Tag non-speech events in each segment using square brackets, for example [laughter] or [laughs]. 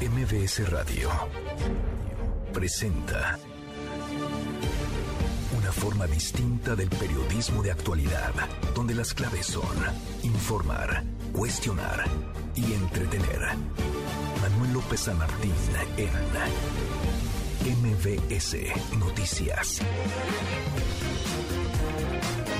MBS Radio presenta una forma distinta del periodismo de actualidad, donde las claves son informar, cuestionar y entretener. Manuel López San Martín en MBS Noticias.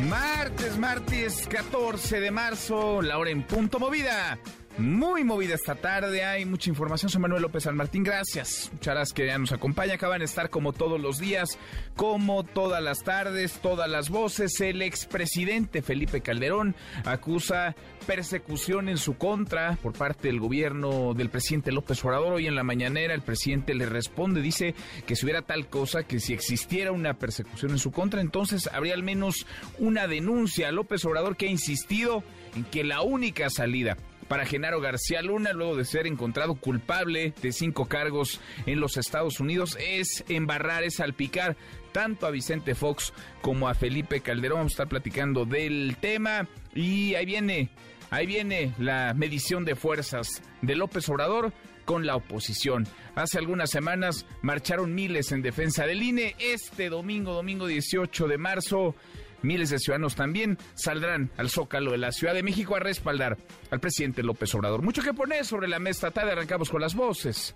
Martes, martes 14 de marzo, la hora en punto movida. Muy movida esta tarde, hay mucha información. Soy Manuel López San Martín, gracias. Muchas que ya nos acompaña. Acaban de estar como todos los días, como todas las tardes, todas las voces. El expresidente Felipe Calderón acusa persecución en su contra por parte del gobierno del presidente López Obrador. Hoy en la mañanera el presidente le responde, dice que si hubiera tal cosa, que si existiera una persecución en su contra, entonces habría al menos una denuncia. López Obrador que ha insistido en que la única salida para Genaro García Luna luego de ser encontrado culpable de cinco cargos en los Estados Unidos es embarrar, es salpicar tanto a Vicente Fox como a Felipe Calderón. Vamos a estar platicando del tema y ahí viene, ahí viene la medición de fuerzas de López Obrador con la oposición. Hace algunas semanas marcharon miles en defensa del INE. Este domingo, domingo 18 de marzo, miles de ciudadanos también saldrán al Zócalo de la Ciudad de México a respaldar al presidente López Obrador. Mucho que poner sobre la mesa tarde, arrancamos con las voces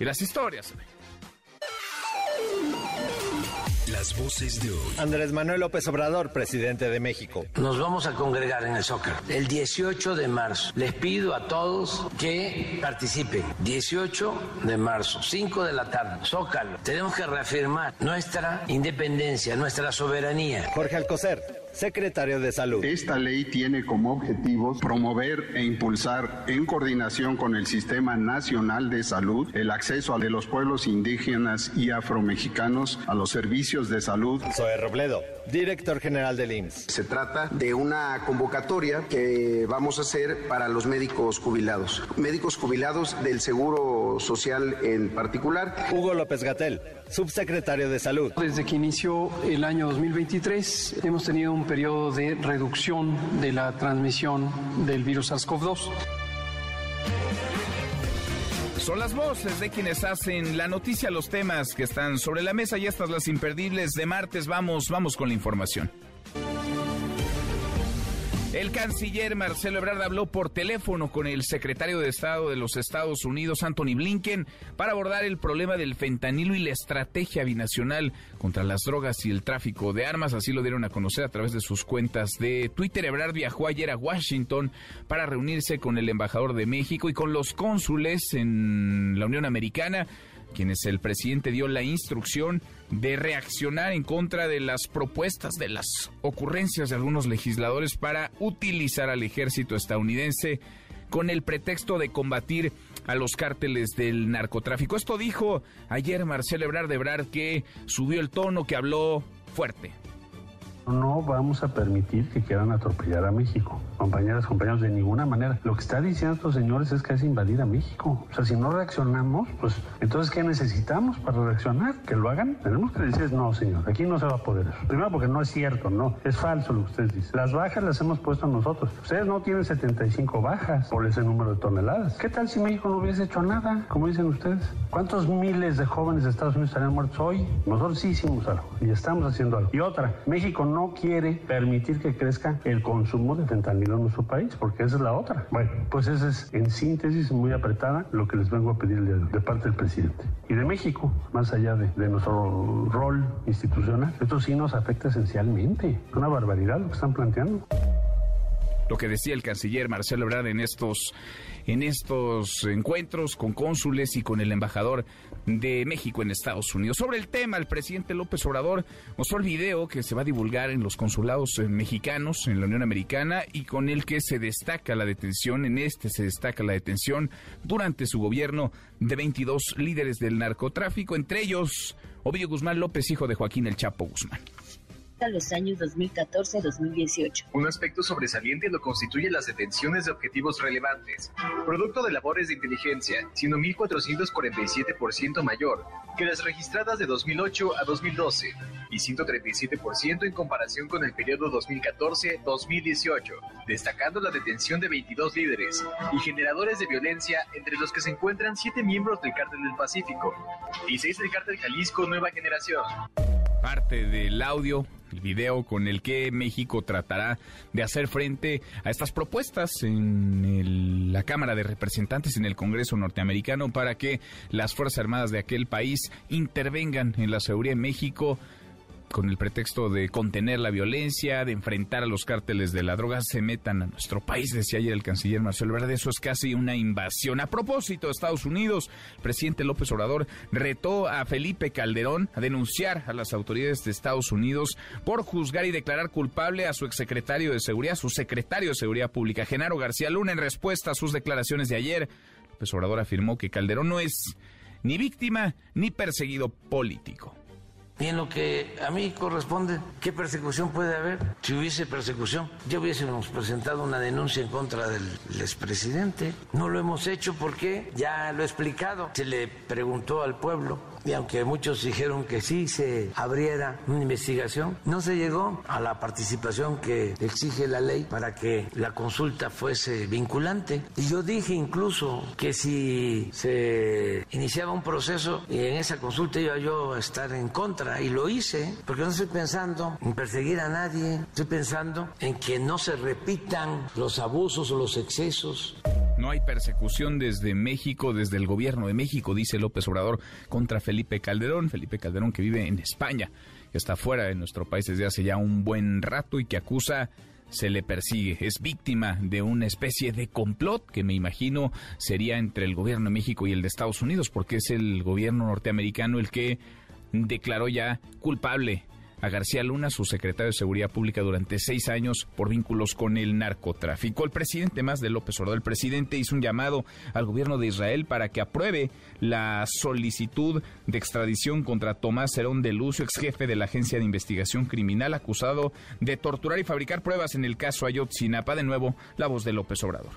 y las historias. Las voces de hoy. Andrés Manuel López Obrador, presidente de México. Nos vamos a congregar en el Zócalo el 18 de marzo. Les pido a todos que participen. 18 de marzo, 5 de la tarde, Zócalo. Tenemos que reafirmar nuestra independencia, nuestra soberanía. Jorge Alcocer, secretario de Salud. Esta ley tiene como objetivos promover e impulsar, en coordinación con el Sistema Nacional de Salud, el acceso de los pueblos indígenas y afromexicanos a los servicios de salud. Zoe Robledo, director general del IMSS. Se trata de una convocatoria que vamos a hacer para los médicos jubilados, médicos jubilados del Seguro Social en particular. Hugo López Gatel, subsecretario de Salud. Desde que inició el año 2023 hemos tenido un periodo de reducción de la transmisión del virus SARS-CoV-2. Son las voces de quienes hacen la noticia, los temas que están sobre la mesa y estas las imperdibles de martes. Vamos, vamos con la información. El canciller Marcelo Ebrard habló por teléfono con el secretario de Estado de los Estados Unidos, Anthony Blinken, para abordar el problema del fentanilo y la estrategia binacional contra las drogas y el tráfico de armas. Así lo dieron a conocer a través de sus cuentas de Twitter. Ebrard viajó ayer a Washington para reunirse con el embajador de México y con los cónsules en la Unión Americana quienes el presidente dio la instrucción de reaccionar en contra de las propuestas, de las ocurrencias de algunos legisladores para utilizar al ejército estadounidense con el pretexto de combatir a los cárteles del narcotráfico. Esto dijo ayer Marcelo Ebrard de que subió el tono, que habló fuerte. No vamos a permitir que quieran atropellar a México. Compañeras, compañeros, de ninguna manera. Lo que está diciendo estos señores es que es invadir a México. O sea, si no reaccionamos, pues entonces, ¿qué necesitamos para reaccionar? ¿Que lo hagan? Tenemos que decir, no, señor, aquí no se va a poder. Primero porque no es cierto, no. Es falso lo que ustedes dicen. Las bajas las hemos puesto nosotros. Ustedes no tienen 75 bajas por ese número de toneladas. ¿Qué tal si México no hubiese hecho nada, como dicen ustedes? ¿Cuántos miles de jóvenes de Estados Unidos estarían muertos hoy? Nosotros sí hicimos algo y estamos haciendo algo. Y otra, México no no quiere permitir que crezca el consumo de fentanilo en nuestro país, porque esa es la otra. Bueno, pues esa es en síntesis muy apretada lo que les vengo a pedir de, parte del presidente. Y de México, más allá de, nuestro rol institucional, esto sí nos afecta esencialmente. Es una barbaridad lo que están planteando. Lo que decía el canciller Marcelo Ebrard en estos en estos encuentros con cónsules y con el embajador de México en Estados Unidos. Sobre el tema, el presidente López Obrador mostró el video que se va a divulgar en los consulados mexicanos en la Unión Americana y con el que se destaca la detención, en este se destaca la detención durante su gobierno de 22 líderes del narcotráfico, entre ellos Ovidio Guzmán López, hijo de Joaquín El Chapo Guzmán. A los años 2014-2018. Un aspecto sobresaliente lo constituye las detenciones de objetivos relevantes, producto de labores de inteligencia, siendo 1.447% mayor que las registradas de 2008 a 2012 y 137% en comparación con el periodo 2014-2018, destacando la detención de 22 líderes y generadores de violencia, entre los que se encuentran 7 miembros del Cártel del Pacífico y 6 del Cártel Jalisco Nueva Generación. Parte del audio el video con el que México tratará de hacer frente a estas propuestas en la Cámara de Representantes en el Congreso norteamericano para que las Fuerzas Armadas de aquel país intervengan en la seguridad de México con el pretexto de contener la violencia, de enfrentar a los cárteles de la droga, se metan a nuestro país, decía ayer el canciller Marcelo Verde. Eso es casi una invasión. A propósito, Estados Unidos, el presidente López Obrador retó a Felipe Calderón a denunciar a las autoridades de Estados Unidos por juzgar y declarar culpable a su exsecretario de Seguridad, su secretario de Seguridad Pública, Genaro García Luna, en respuesta a sus declaraciones de ayer. López Obrador afirmó que Calderón no es ni víctima ni perseguido político. Y en lo que a mí corresponde, ¿qué persecución puede haber? Si hubiese persecución, ya hubiésemos presentado una denuncia en contra del, expresidente. No lo hemos hecho porque ya lo he explicado. Se le preguntó al pueblo y aunque muchos dijeron que sí se abriera una investigación, no se llegó a la participación que exige la ley para que la consulta fuese vinculante. Y yo dije incluso que si se iniciaba un proceso y en esa consulta iba yo a estar en contra, y lo hice, porque no estoy pensando en perseguir a nadie, estoy pensando en que no se repitan los abusos o los excesos. No hay persecución desde México, desde el gobierno de México, dice López Obrador, contra Felipe Calderón. Felipe Calderón que vive en España, que está fuera de nuestro país desde hace ya un buen rato y que acusa se le persigue. Es víctima de una especie de complot que me imagino sería entre el gobierno de México y el de Estados Unidos, porque es el gobierno norteamericano el que declaró ya culpable a García Luna, su secretario de Seguridad Pública, durante seis años por vínculos con el narcotráfico. El presidente más de López Obrador, el presidente hizo un llamado al gobierno de Israel para que apruebe la solicitud de extradición contra Tomás Herón de Lucio, ex jefe de la Agencia de Investigación Criminal, acusado de torturar y fabricar pruebas en el caso Ayotzinapa. De nuevo, la voz de López Obrador.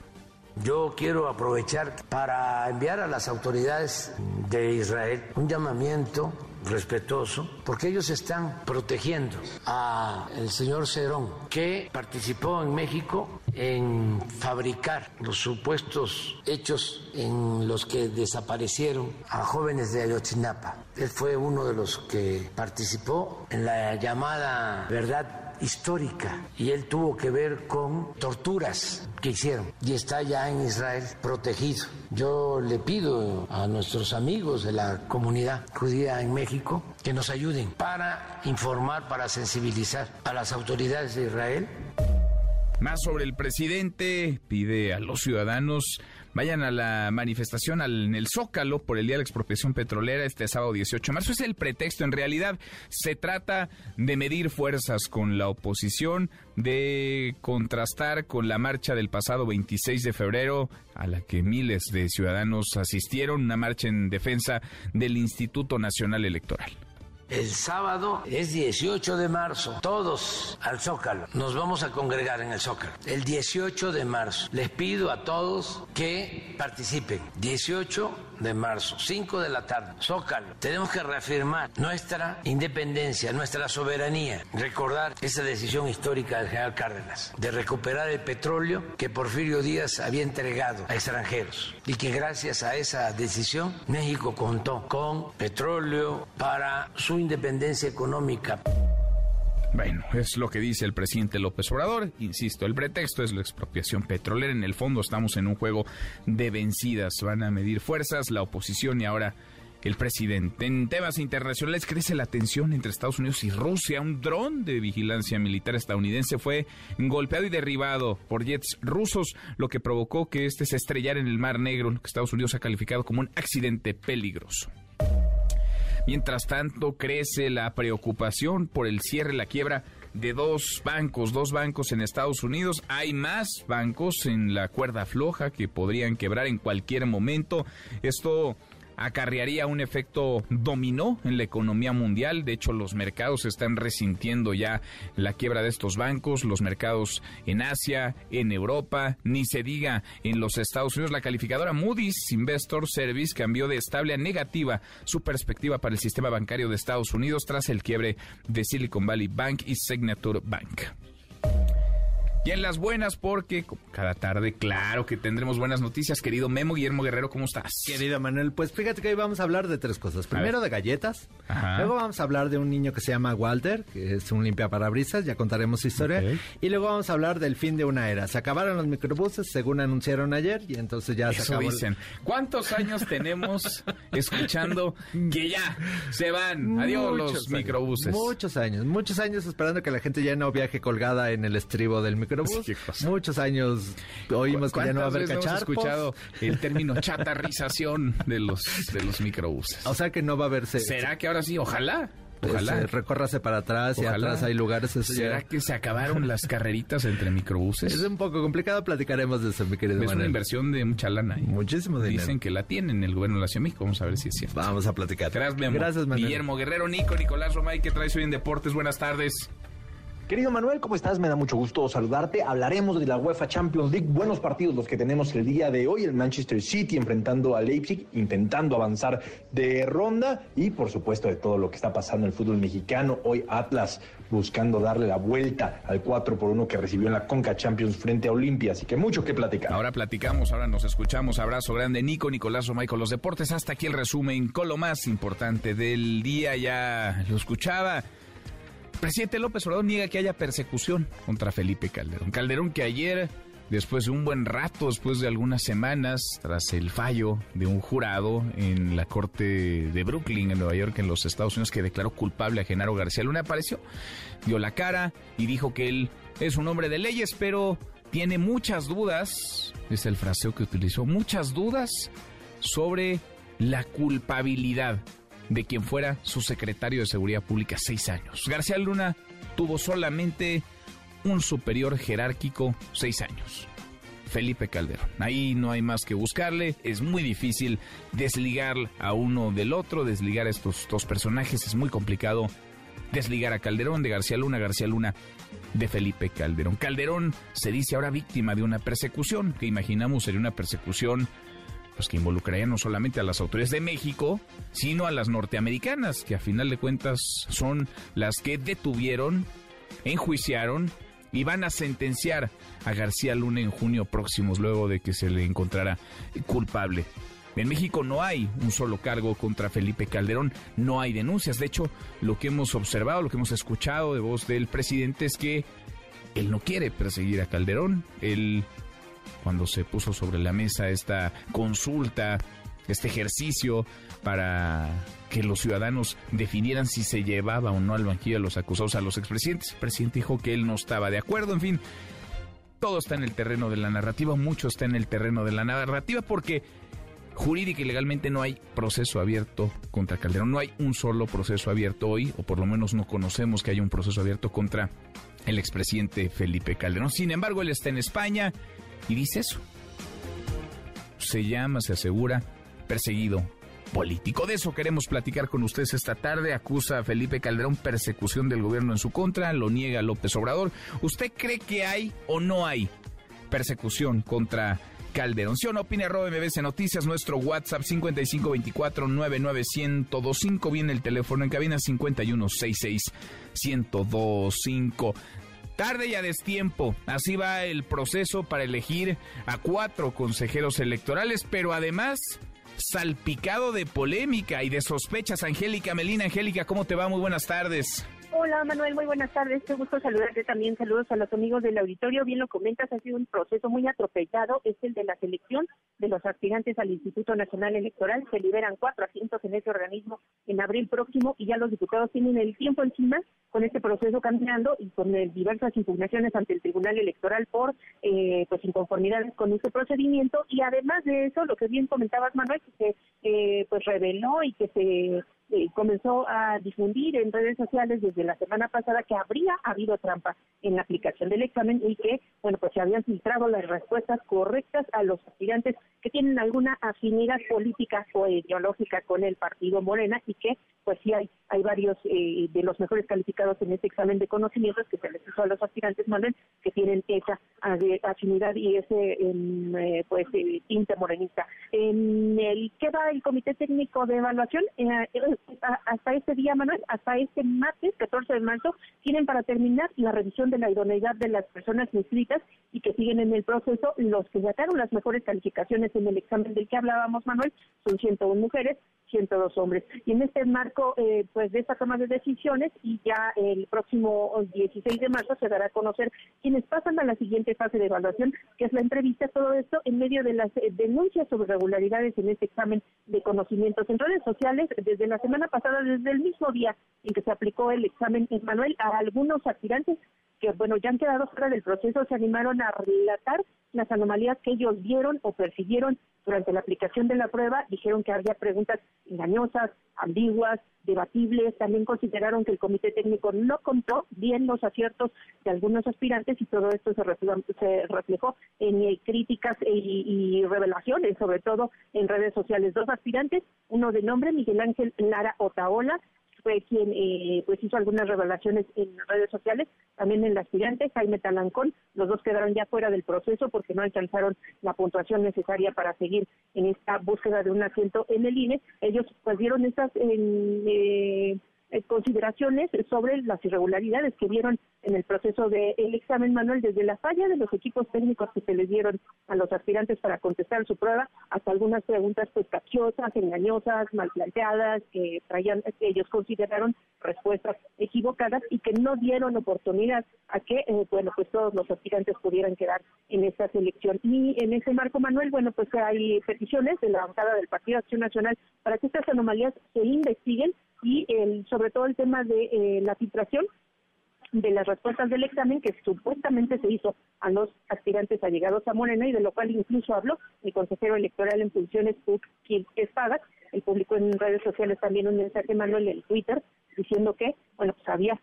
Yo quiero aprovechar para enviar a las autoridades de Israel un llamamiento respetuoso, porque ellos están protegiendo a el señor Cerón, que participó en México en fabricar los supuestos hechos en los que desaparecieron a jóvenes de Ayotzinapa. Él fue uno de los que participó en la llamada verdad histórica y él tuvo que ver con torturas que hicieron y está ya en Israel protegido. Yo le pido a nuestros amigos de la comunidad judía en México que nos ayuden para informar, para sensibilizar a las autoridades de Israel. Más sobre el presidente, pide a los ciudadanos vayan a la manifestación en el Zócalo por el Día de la Expropiación Petrolera este sábado 18 de marzo. Es el pretexto. En realidad se trata de medir fuerzas con la oposición, de contrastar con la marcha del pasado 26 de febrero a la que miles de ciudadanos asistieron, una marcha en defensa del Instituto Nacional Electoral. El sábado es 18 de marzo. Todos al Zócalo. Nos vamos a congregar en el Zócalo. El 18 de marzo. Les pido a todos que participen. 18 de marzo, 5 de la tarde, Zócalo. Tenemos que reafirmar nuestra independencia, nuestra soberanía. Recordar esa decisión histórica del general Cárdenas de recuperar el petróleo que Porfirio Díaz había entregado a extranjeros. Y que gracias a esa decisión México contó con petróleo para su independencia económica. Bueno, es lo que dice el presidente López Obrador. Insisto, el pretexto es la expropiación petrolera. En el fondo estamos en un juego de vencidas. Van a medir fuerzas la oposición y ahora el presidente. En temas internacionales crece la tensión entre Estados Unidos y Rusia. Un dron de vigilancia militar estadounidense fue golpeado y derribado por jets rusos, lo que provocó que este se estrellara en el Mar Negro, lo que Estados Unidos ha calificado como un accidente peligroso. Mientras tanto, crece la preocupación por el cierre, la quiebra de dos bancos, dos bancos en Estados Unidos. Hay más bancos en la cuerda floja que podrían quebrar en cualquier momento. Esto acarrearía un efecto dominó en la economía mundial. De hecho, los mercados están resintiendo ya la quiebra de estos bancos, los mercados en Asia, en Europa, ni se diga en los Estados Unidos. La calificadora Moody's Investor Service cambió de estable a negativa su perspectiva para el sistema bancario de Estados Unidos tras el quiebre de Silicon Valley Bank y Signature Bank. Y en las buenas, porque cada tarde, claro que tendremos buenas noticias. Querido Memo Guillermo Guerrero, ¿cómo estás? Querido Manuel, pues fíjate que hoy vamos a hablar de tres cosas. Primero de galletas, luego vamos a hablar de un niño que se llama Walter, que es un limpiaparabrisas, ya contaremos su historia. Y luego vamos a hablar del fin de una era. Se acabaron los microbuses, según anunciaron ayer, y entonces ya se acabó. dicen. ¿Cuántos años tenemos [laughs] escuchando que ya se van? Adiós los Muchos años, microbuses. Muchos años, muchos años esperando que la gente ya no viaje colgada en el estribo del microbús. [laughs] Cosa. Muchos años oímos que ya no va a haber ¿Cuántas veces hemos cacharpos. escuchado el término [laughs] chatarrización de los, de los microbuses? O sea que no va a haber... se- ¿Será que ahora sí? Ojalá. se- Ojalá. se- recórrase para atrás y Ojalá. atrás hay lugares. eso ya- ¿Será que se acabaron las carreritas entre microbuses? Es un poco complicado, platicaremos de eso, mi querido Es una inversión de mucha lana. ¿eh? Muchísimo dinero. Dicen que la tienen el gobierno de la Ciudad de México. Vamos a ver si es cierto. Vamos a platicar. Gracias. Gracias, Manuel. Guillermo Guerrero, Nico, Nicolás Romay, ¿qué traes hoy en Deportes? Buenas tardes. Querido Manuel, ¿cómo estás? Me da mucho gusto saludarte. Hablaremos de la UEFA Champions League. Buenos partidos los que tenemos el día de hoy. El Manchester City enfrentando a Leipzig, intentando avanzar de ronda. Y por supuesto de todo lo que está pasando en el fútbol mexicano. Hoy Atlas buscando darle la vuelta al 4 por 1 que recibió en la Conca Champions frente a Olimpia. Así que mucho que platicar. Ahora platicamos, ahora nos escuchamos. Abrazo grande, Nico, Nicolás Romay con los deportes. Hasta aquí el resumen con lo más importante del día. Ya lo escuchaba. Presidente López Obrador niega que haya persecución contra Felipe Calderón. Calderón que ayer, después de un buen rato, después de algunas semanas, tras el fallo de un jurado en la corte de Brooklyn, en Nueva York, en los Estados Unidos, que declaró culpable a Genaro García Luna, apareció, dio la cara y dijo que él es un hombre de leyes, pero tiene muchas dudas, es el fraseo que utilizó, muchas dudas sobre la culpabilidad de quien fuera su secretario de Seguridad Pública seis años. García Luna tuvo solamente un superior jerárquico seis años. Felipe Calderón. Ahí no hay más que buscarle. Es muy difícil desligar a uno del otro, desligar a estos dos personajes. Es muy complicado desligar a Calderón de García Luna, García Luna de Felipe Calderón. Calderón se dice ahora víctima de una persecución, que imaginamos sería una persecución pues que involucraría no solamente a las autoridades de México, sino a las norteamericanas, que a final de cuentas son las que detuvieron, enjuiciaron y van a sentenciar a García Luna en junio próximos, luego de que se le encontrara culpable. En México no hay un solo cargo contra Felipe Calderón, no hay denuncias. De hecho, lo que hemos observado, lo que hemos escuchado de voz del presidente es que él no quiere perseguir a Calderón. Él cuando se puso sobre la mesa esta consulta, este ejercicio para que los ciudadanos definieran si se llevaba o no al banquillo a los acusados a los expresidentes. El presidente dijo que él no estaba de acuerdo, en fin. Todo está en el terreno de la narrativa, mucho está en el terreno de la narrativa porque jurídica y legalmente no hay proceso abierto contra Calderón, no hay un solo proceso abierto hoy, o por lo menos no conocemos que haya un proceso abierto contra el expresidente Felipe Calderón. Sin embargo, él está en España y dice eso. Se llama, se asegura, perseguido político. De eso queremos platicar con ustedes esta tarde. Acusa a Felipe Calderón persecución del gobierno en su contra, lo niega López Obrador. ¿Usted cree que hay o no hay persecución contra Calderón? Si o no opina, arroba MBC Noticias, nuestro WhatsApp 5524-99125. Viene el teléfono en cabina 5166-1025. Tarde y a destiempo. Así va el proceso para elegir a cuatro consejeros electorales, pero además salpicado de polémica y de sospechas. Angélica Melina, Angélica, ¿cómo te va? Muy buenas tardes. Hola Manuel, muy buenas tardes. Qué gusto saludarte también. Saludos a los amigos del auditorio. Bien lo comentas, ha sido un proceso muy atropellado. Es el de la selección de los aspirantes al Instituto Nacional Electoral. Se liberan cuatro asientos en ese organismo en abril próximo y ya los diputados tienen el tiempo encima con este proceso caminando y con eh, diversas impugnaciones ante el Tribunal Electoral por eh, pues inconformidades con este procedimiento. Y además de eso, lo que bien comentabas Manuel, que se eh, pues reveló y que se eh, comenzó a difundir en redes sociales desde la semana pasada que habría habido trampa en la aplicación del examen y que, bueno, pues se habían filtrado las respuestas correctas a los aspirantes que tienen alguna afinidad política o ideológica con el partido Morena y que, pues sí hay, hay varios eh, de los mejores calificados en este examen de conocimientos que se les hizo a los aspirantes Manuel que tienen esa afinidad y ese, em, eh, pues, tinte morenista. En el que va el Comité Técnico de Evaluación, hasta este día, Manuel, hasta este martes, 14 de marzo, tienen para terminar la revisión de la idoneidad de las personas inscritas y que siguen en el proceso. Los que sacaron las mejores calificaciones en el examen del que hablábamos, Manuel, son 101 mujeres, 102 hombres. Y en este marco, eh, pues de esta toma de decisiones y ya el próximo 16 de marzo se dará a conocer quienes pasan a la siguiente fase de evaluación, que es la entrevista, todo esto en medio de las eh, denuncias sobre irregularidades en este examen de conocimientos en redes sociales desde la semana pasada, desde el mismo día en que se aplicó el examen en Manuel a algunos aspirantes que, bueno, ya han quedado fuera del proceso, se animaron a relatar las anomalías que ellos vieron o percibieron durante la aplicación de la prueba, dijeron que había preguntas engañosas, ambiguas, debatibles, también consideraron que el comité técnico no contó bien los aciertos de algunos aspirantes y todo esto se reflejó, en eh, críticas y, y, revelaciones, sobre todo en redes sociales. Dos aspirantes, uno de nombre Miguel Ángel Lara Otaola, fue quien eh, pues hizo algunas revelaciones en redes sociales, también el aspirante Jaime Talancón, los dos quedaron ya fuera del proceso porque no alcanzaron la puntuación necesaria para seguir en esta búsqueda de un asiento en el INE. Ellos pues dieron estas eh, eh, consideraciones sobre las irregularidades que vieron en el proceso del examen manual, desde la falla de los equipos técnicos que se les dieron a los aspirantes para contestar su prueba, hasta algunas preguntas pues capciosas, engañosas, mal planteadas, que traían, que ellos consideraron respuestas equivocadas y que no dieron oportunidad a que, eh, bueno, pues todos los aspirantes pudieran quedar en esta selección. Y en ese marco, Manuel, bueno, pues hay peticiones de la bancada del Partido Acción Nacional para que estas anomalías se investiguen y el, sobre todo el tema de eh, la filtración de las respuestas del examen que supuestamente se hizo a los aspirantes allegados a Morena y de lo cual incluso habló el consejero electoral en funciones, Quien Espada, el publicó en redes sociales también un mensaje, Manuel, en Twitter, diciendo que, bueno, pues había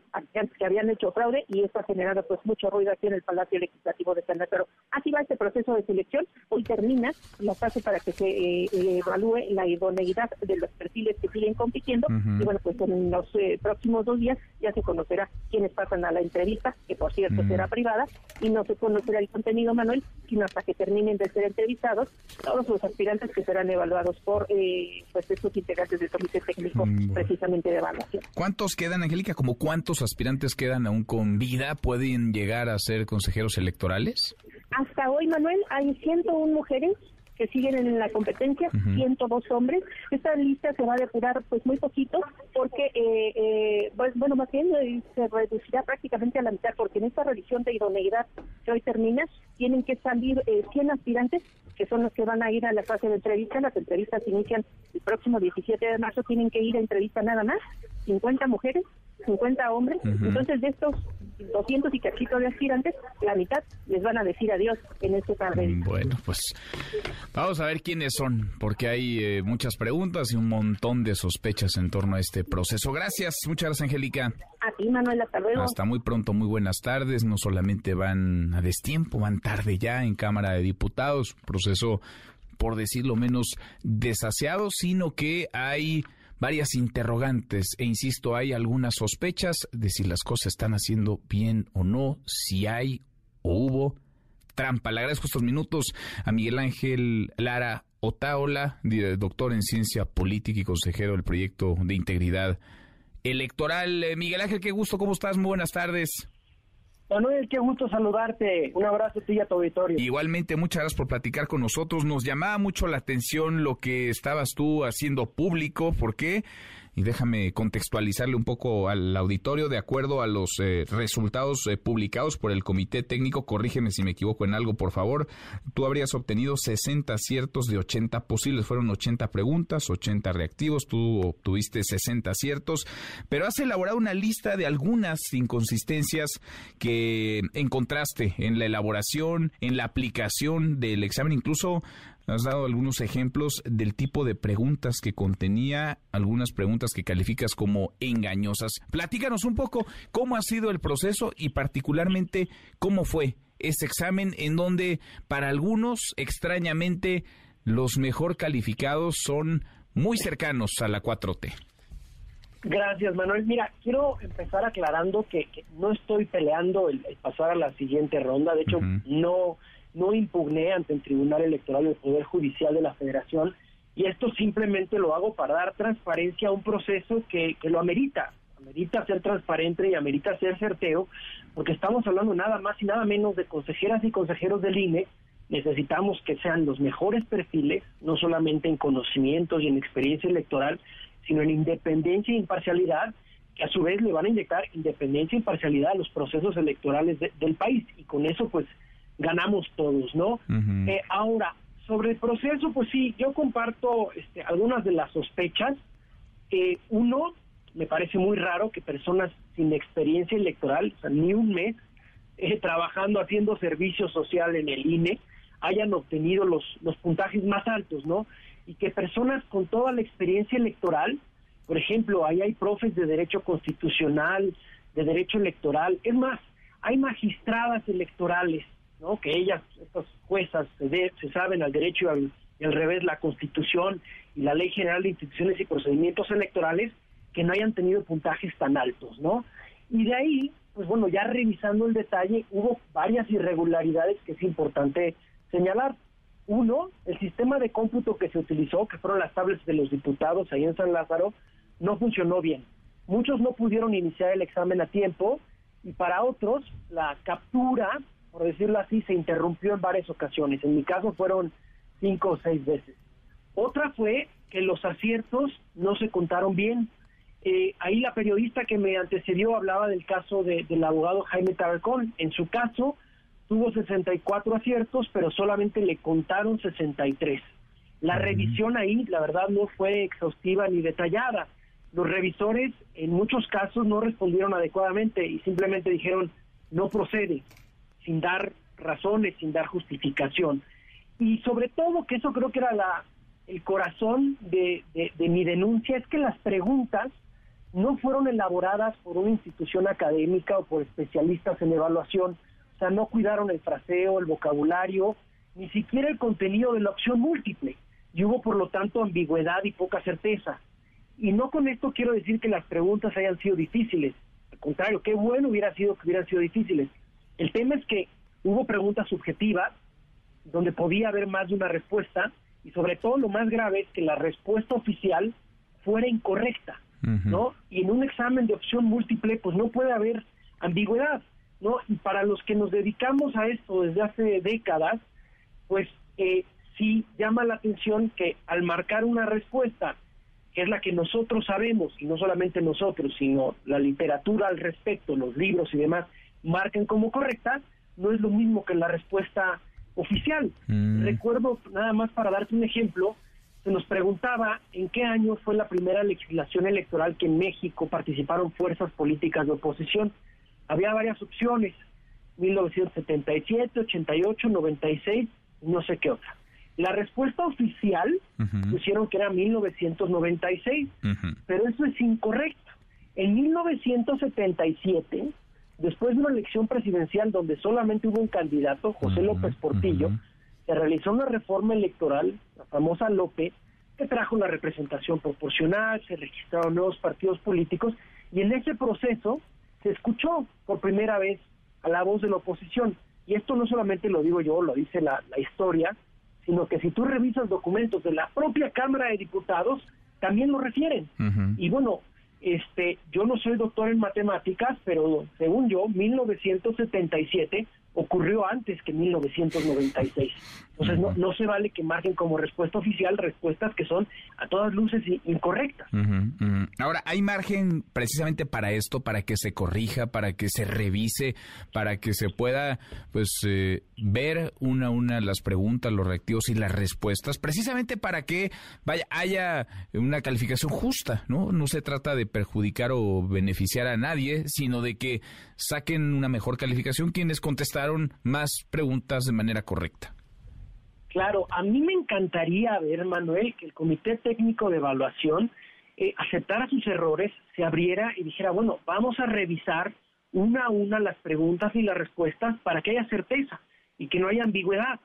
que habían hecho fraude y esto ha generado pues mucho ruido aquí en el Palacio Legislativo de San Pero así va este proceso de selección. Hoy termina la fase para que se eh, evalúe la idoneidad de los perfiles que siguen compitiendo. Y bueno, pues en los eh, próximos dos días ya se conocerá quiénes pasan a la entrevista, que por cierto será privada, y no se conocerá el contenido, Manuel, sino hasta que terminen de ser entrevistados todos los aspirantes que serán evaluados por eh, pues estos integrantes del comité técnico mm, precisamente de evaluación. ¿Cuántos quedan, Angélica? ¿Como cuántos aspirantes quedan aún con vida? ¿Pueden llegar a ser consejeros electorales? Hasta hoy, Manuel, hay 101 mujeres que siguen en la competencia, 102 hombres. Esta lista se va a depurar pues muy poquito porque, eh, eh, pues, bueno, más bien eh, se reducirá prácticamente a la mitad porque en esta revisión de idoneidad que hoy termina, tienen que salir 100 aspirantes que son los que van a ir a la fase de entrevista. Las entrevistas inician el próximo 17 de marzo, tienen que ir a entrevista nada más, 50 mujeres 50 hombres. Entonces, de estos 200 y cachitos de aspirantes, la mitad les van a decir adiós en este tarde. Mm, bueno, pues vamos a ver quiénes son, porque hay eh, muchas preguntas y un montón de sospechas en torno a este proceso. Gracias, muchas gracias, Angélica. A ti, Manuel, hasta luego. Hasta muy pronto, muy buenas tardes. No solamente van a destiempo, van tarde ya en Cámara de Diputados, proceso, por decirlo menos, desaseado, sino que hay varias interrogantes e insisto, hay algunas sospechas de si las cosas están haciendo bien o no, si hay o hubo trampa. Le agradezco estos minutos a Miguel Ángel Lara Otaola, doctor en ciencia política y consejero del proyecto de integridad electoral. Eh, Miguel Ángel, qué gusto, ¿cómo estás? Muy buenas tardes. Manuel, qué gusto saludarte. Un abrazo a ti y a tu auditorio. Igualmente, muchas gracias por platicar con nosotros. Nos llamaba mucho la atención lo que estabas tú haciendo público. ¿Por qué? Y déjame contextualizarle un poco al auditorio. De acuerdo a los eh, resultados eh, publicados por el comité técnico, corrígeme si me equivoco en algo, por favor, tú habrías obtenido 60 aciertos de 80 posibles, fueron 80 preguntas, 80 reactivos, tú obtuviste 60 aciertos, pero has elaborado una lista de algunas inconsistencias que encontraste en la elaboración, en la aplicación del examen, incluso has dado algunos ejemplos del tipo de preguntas que contenía, algunas preguntas que calificas como engañosas. Platícanos un poco cómo ha sido el proceso y particularmente cómo fue este examen en donde para algunos extrañamente los mejor calificados son muy cercanos a la 4T. Gracias, Manuel. Mira, quiero empezar aclarando que, no estoy peleando el, pasar a la siguiente ronda. De hecho, no, no impugné ante el Tribunal Electoral del Poder Judicial de la Federación y esto simplemente lo hago para dar transparencia a un proceso que, que lo amerita. Amerita ser transparente y amerita ser certero, porque estamos hablando nada más y nada menos de consejeras y consejeros del INE. Necesitamos que sean los mejores perfiles, no solamente en conocimientos y en experiencia electoral, sino en independencia e imparcialidad, que a su vez le van a inyectar independencia e imparcialidad a los procesos electorales del país. Y con eso, pues, ganamos todos, ¿no? Eh, ahora, sobre el proceso, pues sí, yo comparto este, algunas de las sospechas. Eh, uno, me parece muy raro que personas sin experiencia electoral, o sea, ni un mes, eh, trabajando, haciendo servicio social en el INE, hayan obtenido los, los puntajes más altos, ¿no? y que personas con toda la experiencia electoral, por ejemplo, ahí hay profes de derecho constitucional, de derecho electoral, es más, hay magistradas electorales, ¿no? Que ellas, estas juezas, se, se saben al derecho y al, al revés la Constitución y la Ley General de Instituciones y Procedimientos Electorales, que no hayan tenido puntajes tan altos, ¿no? Y de ahí, pues bueno, ya revisando el detalle, hubo varias irregularidades que es importante señalar. Uno, el sistema de cómputo que se utilizó, que fueron las tablets de los diputados ahí en San Lázaro, no funcionó bien. Muchos no pudieron iniciar el examen a tiempo y para otros la captura, por decirlo así, se interrumpió en varias ocasiones. En mi caso fueron cinco o seis veces. Otra fue que los aciertos no se contaron bien. Eh, ahí la periodista que me antecedió hablaba del caso del abogado Jaime Tarracón. En su caso, tuvo 64 aciertos, pero solamente le contaron 63. La revisión ahí, la verdad, no fue exhaustiva ni detallada. Los revisores en muchos casos no respondieron adecuadamente y simplemente dijeron no procede, sin dar razones, sin dar justificación. Y sobre todo, que eso creo que era la, el corazón de, de mi denuncia, es que las preguntas no fueron elaboradas por una institución académica o por especialistas en evaluación, o sea, no cuidaron el fraseo, el vocabulario, ni siquiera el contenido de la opción múltiple. Y hubo, por lo tanto, ambigüedad y poca certeza. Y no con esto quiero decir que las preguntas hayan sido difíciles. Al contrario, qué bueno hubiera sido que hubieran sido difíciles. El tema es que hubo preguntas subjetivas donde podía haber más de una respuesta y sobre todo lo más grave es que la respuesta oficial fuera incorrecta, ¿no? Y en un examen de opción múltiple pues no puede haber ambigüedad. ¿no? Y para los que nos dedicamos a esto desde hace décadas, pues eh, sí llama la atención que al marcar una respuesta, que es la que nosotros sabemos, y no solamente nosotros, sino la literatura al respecto, los libros y demás, marquen como correcta, no es lo mismo que la respuesta oficial. Mm. Recuerdo, nada más para darte un ejemplo, se nos preguntaba en qué año fue la primera legislación electoral que en México participaron fuerzas políticas de oposición había varias opciones, 1977, 88, 96, no sé qué otra. La respuesta oficial pusieron que era 1996, pero eso es incorrecto. En 1977, después de una elección presidencial donde solamente hubo un candidato, José López Portillo, se realizó una reforma electoral, la famosa López, que trajo la representación proporcional, se registraron nuevos partidos políticos y en ese proceso se escuchó por primera vez a la voz de la oposición. Y esto no solamente lo digo yo, lo dice la, historia, sino que si tú revisas documentos de la propia Cámara de Diputados, también lo refieren. Y bueno, este, yo no soy doctor en matemáticas, pero según yo, 1977 ocurrió antes que 1996. Entonces no, no se vale que marquen como respuesta oficial respuestas que son a todas luces incorrectas. Ahora, ¿hay margen precisamente para esto, para que se corrija, para que se revise, para que se pueda pues eh, ver una a una las preguntas, los reactivos y las respuestas, precisamente para que vaya haya una calificación justa, ¿no? No se trata de perjudicar o beneficiar a nadie, sino de que saquen una mejor calificación quienes contestaron más preguntas de manera correcta. Claro, a mí me encantaría ver, Manuel, que el Comité Técnico de Evaluación eh, aceptara sus errores, se abriera y dijera, bueno, vamos a revisar una a una las preguntas y las respuestas para que haya certeza y que no haya ambigüedad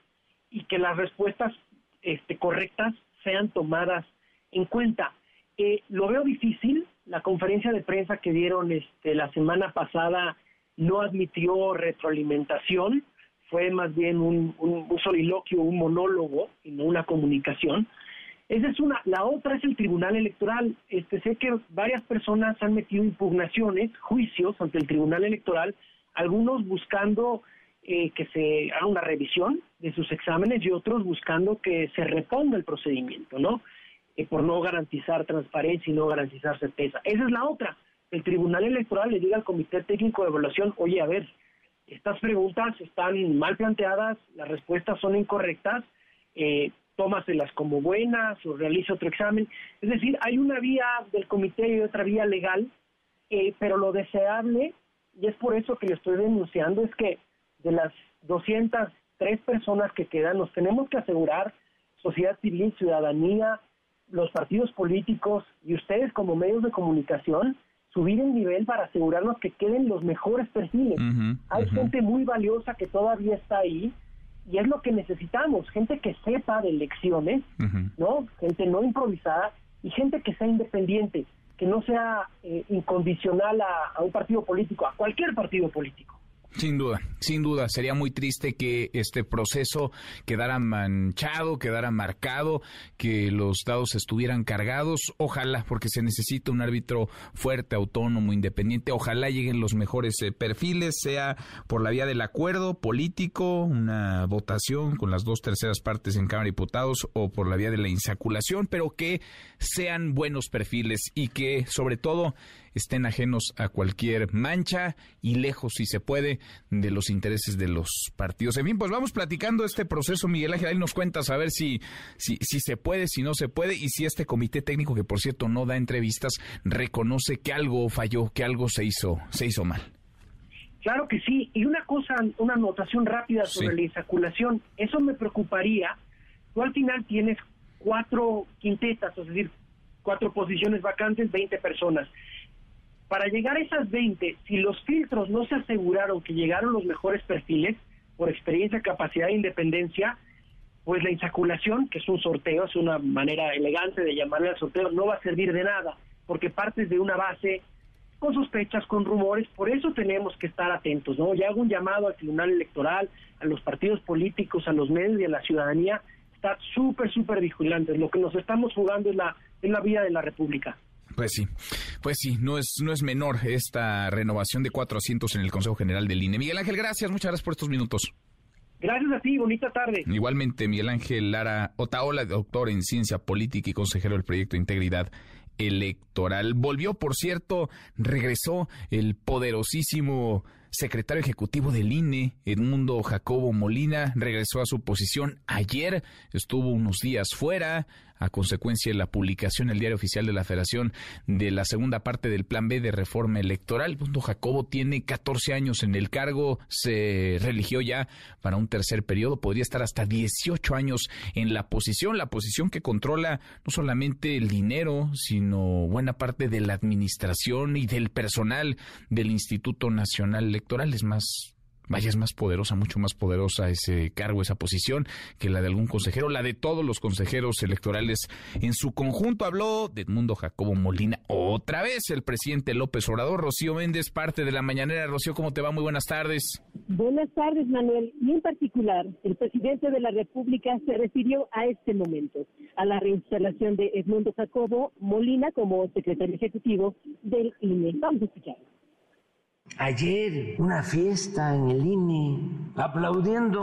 y que las respuestas este, correctas sean tomadas en cuenta. Eh, lo veo difícil, la conferencia de prensa que dieron este, la semana pasada no admitió retroalimentación, fue más bien un, soliloquio, un monólogo y no una comunicación. Esa es una. La otra es el Tribunal Electoral. Este, sé que varias personas han metido impugnaciones, juicios ante el Tribunal Electoral, algunos buscando eh, que se haga una revisión de sus exámenes y otros buscando que se reponga el procedimiento, ¿no? Eh, por no garantizar transparencia y no garantizar certeza. Esa es la otra. El Tribunal Electoral le diga al Comité Técnico de Evaluación, oye, a ver, estas preguntas están mal planteadas, las respuestas son incorrectas, eh, tómaselas como buenas o realice otro examen. Es decir, hay una vía del comité y otra vía legal, eh, pero lo deseable, y es por eso que le estoy denunciando, es que de las 203 personas que quedan, nos tenemos que asegurar, sociedad civil, ciudadanía, los partidos políticos y ustedes como medios de comunicación, subir el nivel para asegurarnos que queden los mejores perfiles. Hay gente muy valiosa que todavía está ahí y es lo que necesitamos, gente que sepa de elecciones, ¿no? Gente no improvisada y gente que sea independiente, que no sea eh, incondicional a un partido político, a cualquier partido político. Sin duda, sin duda, sería muy triste que este proceso quedara manchado, quedara marcado, que los dados estuvieran cargados. Ojalá, porque se necesita un árbitro fuerte, autónomo, independiente. Ojalá lleguen los mejores eh, perfiles, sea por la vía del acuerdo político, una votación con las dos terceras partes en Cámara de Diputados, o por la vía de la insaculación, pero que sean buenos perfiles y que, sobre todo, estén ajenos a cualquier mancha y lejos, si se puede, de los intereses de los partidos. En fin, pues vamos platicando este proceso, Miguel Ángel, ahí nos cuentas a ver si, si, si se puede, si no se puede, y si este comité técnico, que por cierto no da entrevistas, reconoce que algo falló, que algo se hizo, se hizo mal. Claro que sí, y una cosa, una anotación rápida sobre la insaculación, eso me preocuparía. Tú al final tienes cuatro quintetas, es decir, cuatro posiciones vacantes, 20 personas. Para llegar a esas 20, si los filtros no se aseguraron que llegaron los mejores perfiles, por experiencia, capacidad e independencia, pues la insaculación, que es un sorteo, es una manera elegante de llamarle al sorteo, no va a servir de nada, porque partes de una base con sospechas, con rumores, por eso tenemos que estar atentos, ¿no? Ya hago un llamado al Tribunal Electoral, a los partidos políticos, a los medios y a la ciudadanía, estar súper, súper vigilantes. Lo que nos estamos jugando es la, vía de la República. Pues sí, pues sí, no es, no es menor esta renovación de cuatro asientos en el Consejo General del INE. Miguel Ángel, gracias, muchas gracias por estos minutos. Gracias a ti, bonita tarde. Igualmente, Miguel Ángel Lara Otaola, doctor en ciencia política y consejero del proyecto Integridad Electoral. Volvió, por cierto, regresó el poderosísimo secretario ejecutivo del INE, Edmundo Jacobo Molina, regresó a su posición ayer, estuvo unos días fuera, a consecuencia de la publicación en el Diario Oficial de la Federación de la segunda parte del Plan B de reforma electoral. Punto Jacobo tiene 14 años en el cargo, se religió ya para un tercer periodo, podría estar hasta 18 años en la posición, la posición que controla no solamente el dinero, sino buena parte de la administración y del personal del Instituto Nacional Electoral. Es más, Vaya, es más poderosa, mucho más poderosa ese cargo, esa posición que la de algún consejero, la de todos los consejeros electorales en su conjunto. Habló de Edmundo Jacobo Molina. Otra vez el presidente López Obrador, Rocío Méndez, parte de la mañanera. Rocío, ¿cómo te va? Muy buenas tardes. Buenas tardes, Manuel. Y en particular, el presidente de la República se refirió a este momento, a la reinstalación de Edmundo Jacobo Molina como secretario ejecutivo del INE. Vamos. Ayer una fiesta en el INE, aplaudiendo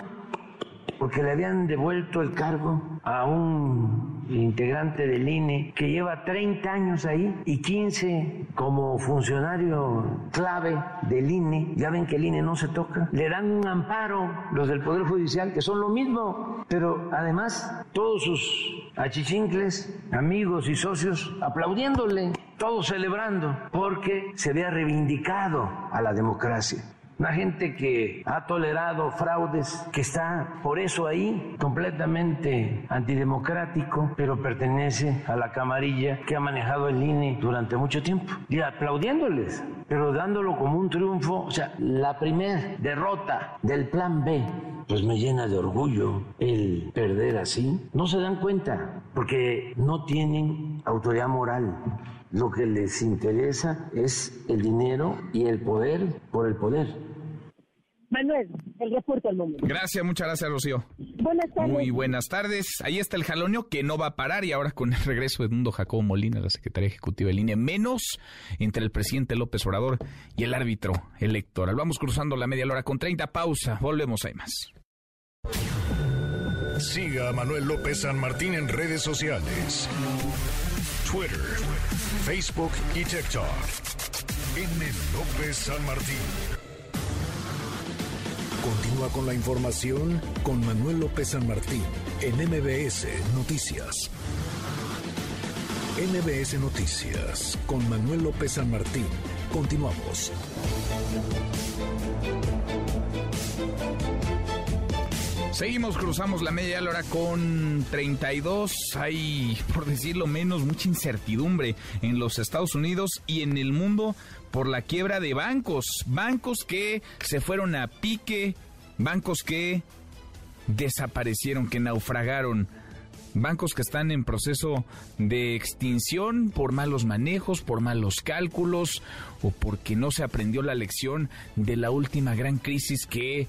porque le habían devuelto el cargo a un integrante del INE que lleva 30 años ahí y 15 como funcionario clave del INE. Ya ven que el INE no se toca. Le dan un amparo los del Poder Judicial, que son lo mismo, pero además todos sus achichincles, amigos y socios aplaudiéndole, todos celebrando, porque se había reivindicado a la democracia una gente que ha tolerado fraudes, que está por eso ahí completamente antidemocrático, pero pertenece a la camarilla que ha manejado el INE durante mucho tiempo. Y aplaudiéndoles, pero dándolo como un triunfo. O sea, la primera derrota del plan B pues me llena de orgullo el perder así. No se dan cuenta porque no tienen autoridad moral. Lo que les interesa es el dinero y el poder por el poder. Manuel, el reporte al momento. Gracias, muchas gracias, Rocío. Buenas tardes. Muy buenas tardes. Ahí está el jalonio que no va a parar y ahora con el regreso de Mundo Jacobo Molina, la secretaria ejecutiva de línea, menos entre el presidente López Obrador y el árbitro electoral. Vamos cruzando la media hora con 30 pausa. Volvemos, hay más. Siga a Manuel López San Martín en redes sociales. Twitter, Facebook y TikTok. M. López San Martín. Continúa con la información con Manuel López San Martín en MBS Noticias. MBS Noticias con Manuel López San Martín. Continuamos. Seguimos, cruzamos la media hora con 32. Hay, por decirlo menos, mucha incertidumbre en los Estados Unidos y en el mundo por la quiebra de bancos. Bancos que se fueron a pique, bancos que desaparecieron, que naufragaron. Bancos que están en proceso de extinción por malos manejos, por malos cálculos o porque no se aprendió la lección de la última gran crisis que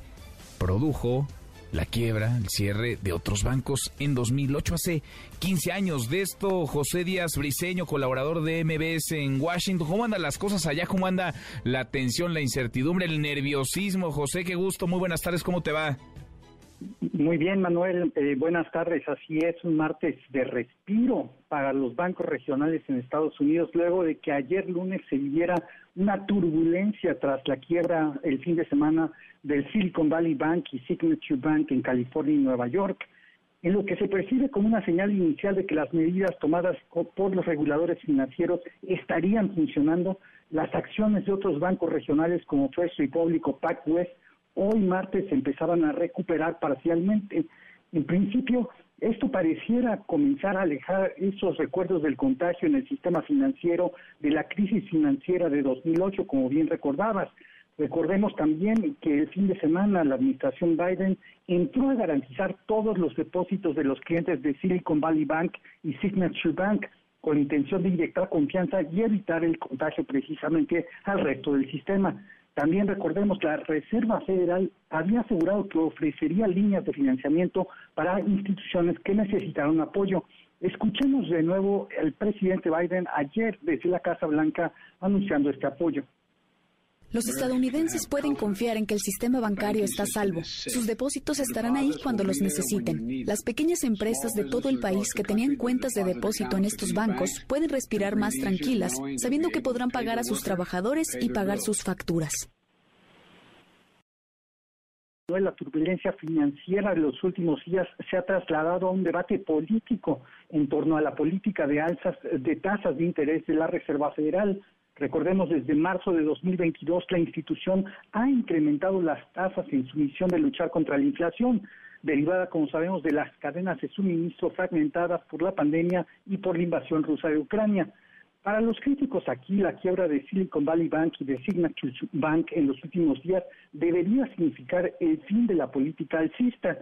produjo la quiebra, el cierre de otros bancos en 2008, hace 15 años de esto. José Díaz Briseño, colaborador de MBS en Washington. ¿Cómo andan las cosas allá? ¿Cómo anda la tensión, la incertidumbre, el nerviosismo? José, qué gusto, muy buenas tardes, ¿cómo te va? Muy bien, Manuel. Eh, buenas tardes. Así es, un martes de respiro para los bancos regionales en Estados Unidos, luego de que ayer lunes se viviera una turbulencia tras la quiebra el fin de semana del Silicon Valley Bank y Signature Bank en California y Nueva York, en lo que se percibe como una señal inicial de que las medidas tomadas por los reguladores financieros estarían funcionando, las acciones de otros bancos regionales como First Republic o PacWest hoy martes empezaban a recuperar parcialmente. En principio, esto pareciera comenzar a alejar esos recuerdos del contagio en el sistema financiero de la crisis financiera de 2008, como bien recordabas. Recordemos también que el fin de semana la administración Biden entró a garantizar todos los depósitos de los clientes de Silicon Valley Bank y Signature Bank con intención de inyectar confianza y evitar el contagio precisamente al resto del sistema. También recordemos que la Reserva Federal había asegurado que ofrecería líneas de financiamiento para instituciones que necesitaron apoyo. Escuchemos de nuevo al presidente Biden ayer desde la Casa Blanca anunciando este apoyo. Los estadounidenses pueden confiar en que el sistema bancario está salvo. Sus depósitos estarán ahí cuando los necesiten. Las pequeñas empresas de todo el país que tenían cuentas de depósito en estos bancos pueden respirar más tranquilas, sabiendo que podrán pagar a sus trabajadores y pagar sus facturas. La turbulencia financiera de los últimos días se ha trasladado a un debate político en torno a la política de alzas de tasas de interés de la Reserva Federal. Recordemos, desde marzo de 2022 la institución ha incrementado las tasas en su misión de luchar contra la inflación, derivada, como sabemos, de las cadenas de suministro fragmentadas por la pandemia y por la invasión rusa de Ucrania. Para los críticos aquí, la quiebra de Silicon Valley Bank y de Signature Bank en los últimos días debería significar el fin de la política alcista.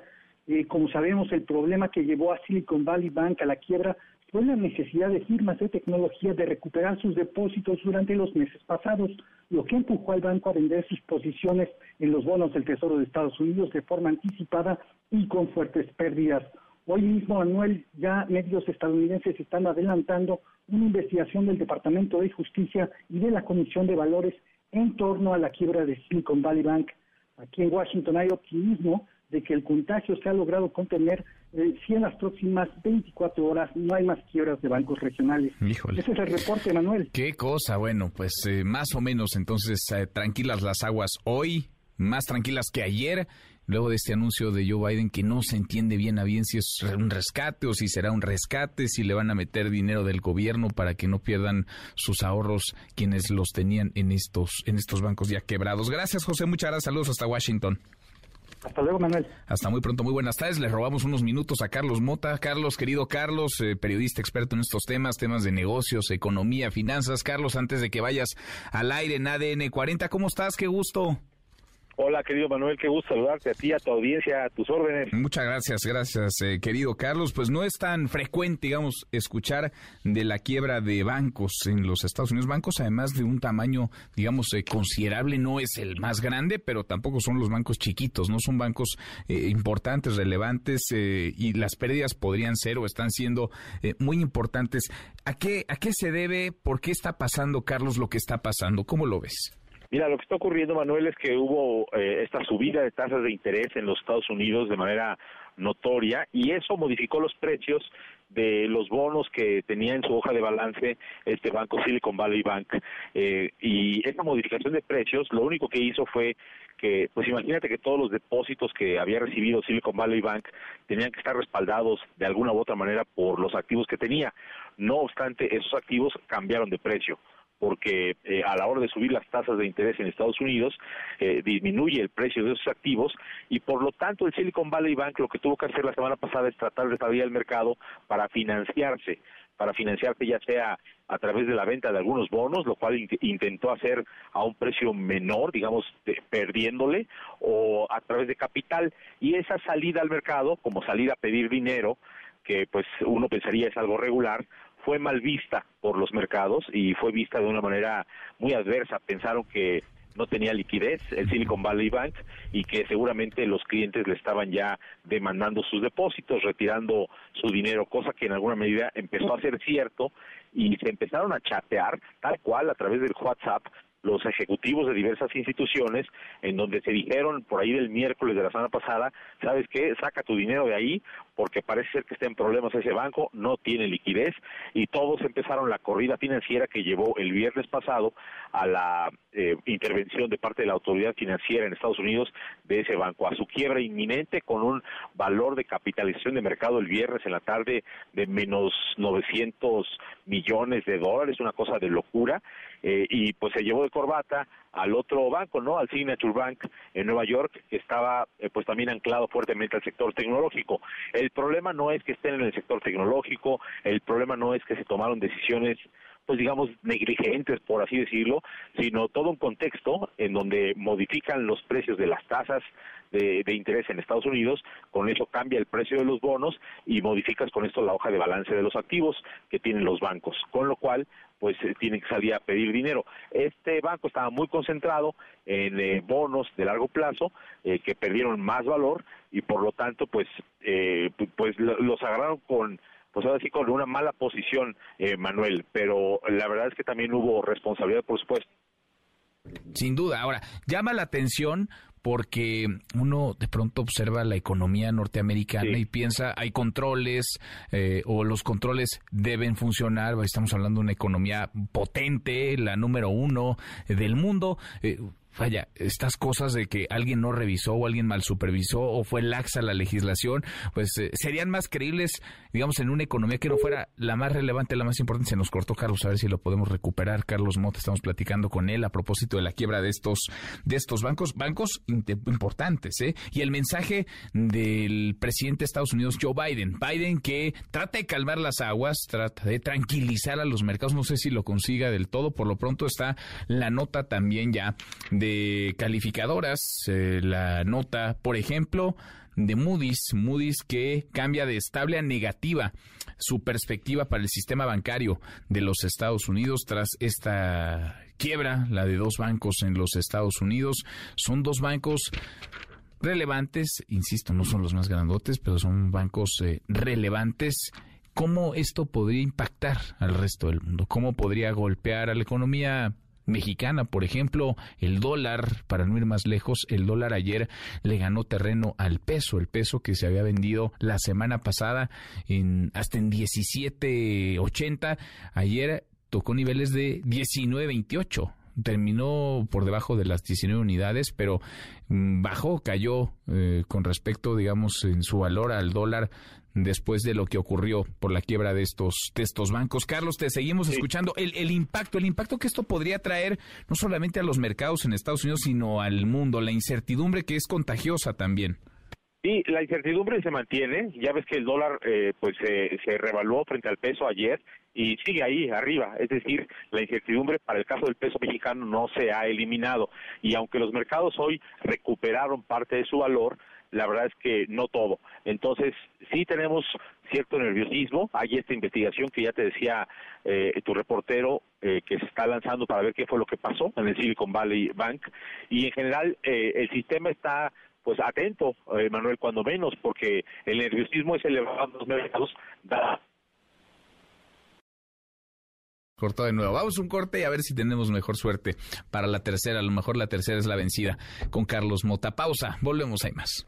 Eh, como sabemos, el problema que llevó a Silicon Valley Bank a la quiebra fue la necesidad de firmas de tecnología de recuperar sus depósitos durante los meses pasados, lo que empujó al banco a vender sus posiciones en los bonos del Tesoro de Estados Unidos de forma anticipada y con fuertes pérdidas. Hoy mismo, Manuel, ya medios estadounidenses están adelantando una investigación del Departamento de Justicia y de la Comisión de Valores en torno a la quiebra de Silicon Valley Bank. Aquí en Washington hay optimismo de que el contagio se ha logrado contener eh, si en las próximas 24 horas no hay más quiebras de bancos regionales. Ese es el reporte, Manuel. Qué cosa, bueno, pues eh, más o menos entonces eh, tranquilas las aguas hoy, más tranquilas que ayer luego de este anuncio de Joe Biden que no se entiende bien a bien si es un rescate o si será un rescate, si le van a meter dinero del gobierno para que no pierdan sus ahorros quienes los tenían en estos, en estos bancos ya quebrados. Gracias, José. Muchas gracias. Saludos hasta Washington. Hasta luego, Manuel. Hasta muy pronto, muy buenas tardes. Le robamos unos minutos a Carlos Mota. Carlos, querido Carlos, eh, periodista experto en estos temas, temas de negocios, economía, finanzas. Carlos, antes de que vayas al aire en ADN 40, ¿cómo estás? Qué gusto. Hola, querido Manuel, qué gusto saludarte a ti, a tu audiencia, a tus órdenes. Muchas gracias, gracias, eh, querido Carlos. Pues no es tan frecuente, digamos, escuchar de la quiebra de bancos en los Estados Unidos. Bancos, además de un tamaño, digamos, eh, considerable, no es el más grande, pero tampoco son los bancos chiquitos, no son bancos eh, importantes, relevantes, y las pérdidas podrían ser o están siendo muy importantes. ¿A qué, ¿A qué se debe? ¿Por qué está pasando, Carlos, lo que está pasando? ¿Cómo lo ves? Mira, lo que está ocurriendo, Manuel, es que hubo eh, esta subida de tasas de interés en los Estados Unidos de manera notoria y eso modificó los precios de los bonos que tenía en su hoja de balance este banco Silicon Valley Bank. Eh, y esa modificación de precios lo único que hizo fue que pues imagínate que todos los depósitos que había recibido Silicon Valley Bank tenían que estar respaldados de alguna u otra manera por los activos que tenía. No obstante esos activos cambiaron de precio porque eh, a la hora de subir las tasas de interés en Estados Unidos eh, disminuye el precio de esos activos y por lo tanto el Silicon Valley Bank lo que tuvo que hacer la semana pasada es tratar de estabilizar el mercado para financiarse para financiarse ya sea a través de la venta de algunos bonos, lo cual intentó hacer a un precio menor, digamos, perdiéndole, o a través de capital. Y esa salida al mercado, como salida a pedir dinero, que pues uno pensaría es algo regular, fue mal vista por los mercados y fue vista de una manera muy adversa. Pensaron que no tenía liquidez el Silicon Valley Bank y que seguramente los clientes le estaban ya demandando sus depósitos, retirando su dinero, cosa que en alguna medida empezó a ser cierto y se empezaron a chatear tal cual a través del WhatsApp los ejecutivos de diversas instituciones en donde se dijeron por ahí del miércoles de la semana pasada, ¿sabes qué? Saca tu dinero de ahí porque parece ser que está en problemas ese banco, no tiene liquidez y todos empezaron la corrida financiera que llevó el viernes pasado a la eh, intervención de parte de la autoridad financiera en Estados Unidos de ese banco, a su quiebra inminente con un valor de capitalización de mercado el viernes en la tarde de menos 900 millones de dólares, una cosa de locura, eh, y pues se llevó de corbata al otro banco, ¿no? Al Signature Bank en Nueva York, que estaba eh, pues también anclado fuertemente al sector tecnológico. El problema no es que estén en el sector tecnológico, el problema no es que se tomaron decisiones pues digamos negligentes por así decirlo, sino todo un contexto en donde modifican los precios de las tasas de, interés en Estados Unidos, con eso cambia el precio de los bonos y modificas con esto la hoja de balance de los activos que tienen los bancos, con lo cual pues eh, tienen que salir a pedir dinero. Este banco estaba muy concentrado en eh, bonos de largo plazo eh, que perdieron más valor y por lo tanto pues pues los agarraron con pues ahora sí con una mala posición Manuel, pero la verdad es que también hubo responsabilidad por supuesto. Sin duda. Ahora, llama la atención porque uno de pronto observa la economía norteamericana y piensa hay controles eh, o los controles deben funcionar. Estamos hablando de una economía potente, la número uno del mundo. Eh, vaya, estas cosas de que alguien no revisó o alguien mal supervisó o fue laxa la legislación, pues eh, serían más creíbles, digamos, en una economía que no fuera la más relevante, la más importante. Se nos cortó Carlos, a ver si lo podemos recuperar. Carlos Mota, estamos platicando con él a propósito de la quiebra de estos, de estos bancos, bancos importantes, ¿eh? Y el mensaje del presidente de Estados Unidos, Joe Biden. Biden que trata de calmar las aguas, trata de tranquilizar a los mercados, no sé si lo consiga del todo, por lo pronto está la nota también ya de calificadoras, eh, la nota, por ejemplo, de Moody's, Moody's que cambia de estable a negativa su perspectiva para el sistema bancario de los Estados Unidos tras esta quiebra, la de dos bancos en los Estados Unidos. Son dos bancos relevantes, insisto, no son los más grandotes, pero son bancos eh, relevantes. ¿Cómo esto podría impactar al resto del mundo? ¿Cómo podría golpear a la economía mexicana, por ejemplo, el dólar, para no ir más lejos, el dólar ayer le ganó terreno al peso, el peso que se había vendido la semana pasada en hasta en 17.80, ayer tocó niveles de 19.28 terminó por debajo de las 19 unidades, pero mm, bajó, cayó eh, con respecto, digamos, en su valor al dólar después de lo que ocurrió por la quiebra de estos, de estos bancos. Carlos, te seguimos escuchando. El, el impacto, el impacto que esto podría traer no solamente a los mercados en Estados Unidos, sino al mundo, la incertidumbre que es contagiosa también. Sí, la incertidumbre se mantiene. Ya ves que el dólar eh, pues se revaluó frente al peso ayer y sigue ahí arriba. Es decir, la incertidumbre para el caso del peso mexicano no se ha eliminado. Y aunque los mercados hoy recuperaron parte de su valor, la verdad es que no todo. Entonces, sí tenemos cierto nerviosismo. Hay esta investigación que ya te decía eh, tu reportero eh, que se está lanzando para ver qué fue lo que pasó en el Silicon Valley Bank. Y en general, el sistema está pues atento, eh, Manuel, cuando menos, porque el nerviosismo es elevado en los mercados. Da... Cortó de nuevo. Vamos un corte y a ver si tenemos mejor suerte para la tercera. A lo mejor la tercera es la vencida con Carlos Mota. Pausa. Volvemos, hay más.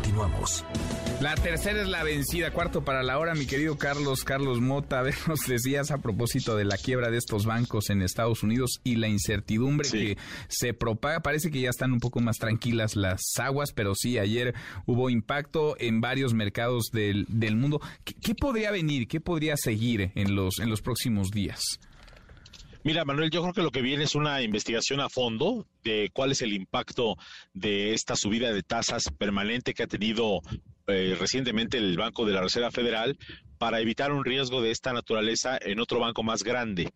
Continuamos. La tercera es la vencida, cuarto para la hora, mi querido Carlos, Carlos Mota. [laughs] A ver, nos decías a propósito de la quiebra de estos bancos en Estados Unidos y la incertidumbre que se propaga. Parece que ya están un poco más tranquilas las aguas, pero sí, ayer hubo impacto en varios mercados del, del mundo. ¿Qué, ¿Qué, podría venir? ¿Qué podría seguir en los, en los próximos días? Mira, Manuel, yo creo que lo que viene es una investigación a fondo de cuál es el impacto de esta subida de tasas permanente que ha tenido eh, recientemente el Banco de la Reserva Federal para evitar un riesgo de esta naturaleza en otro banco más grande.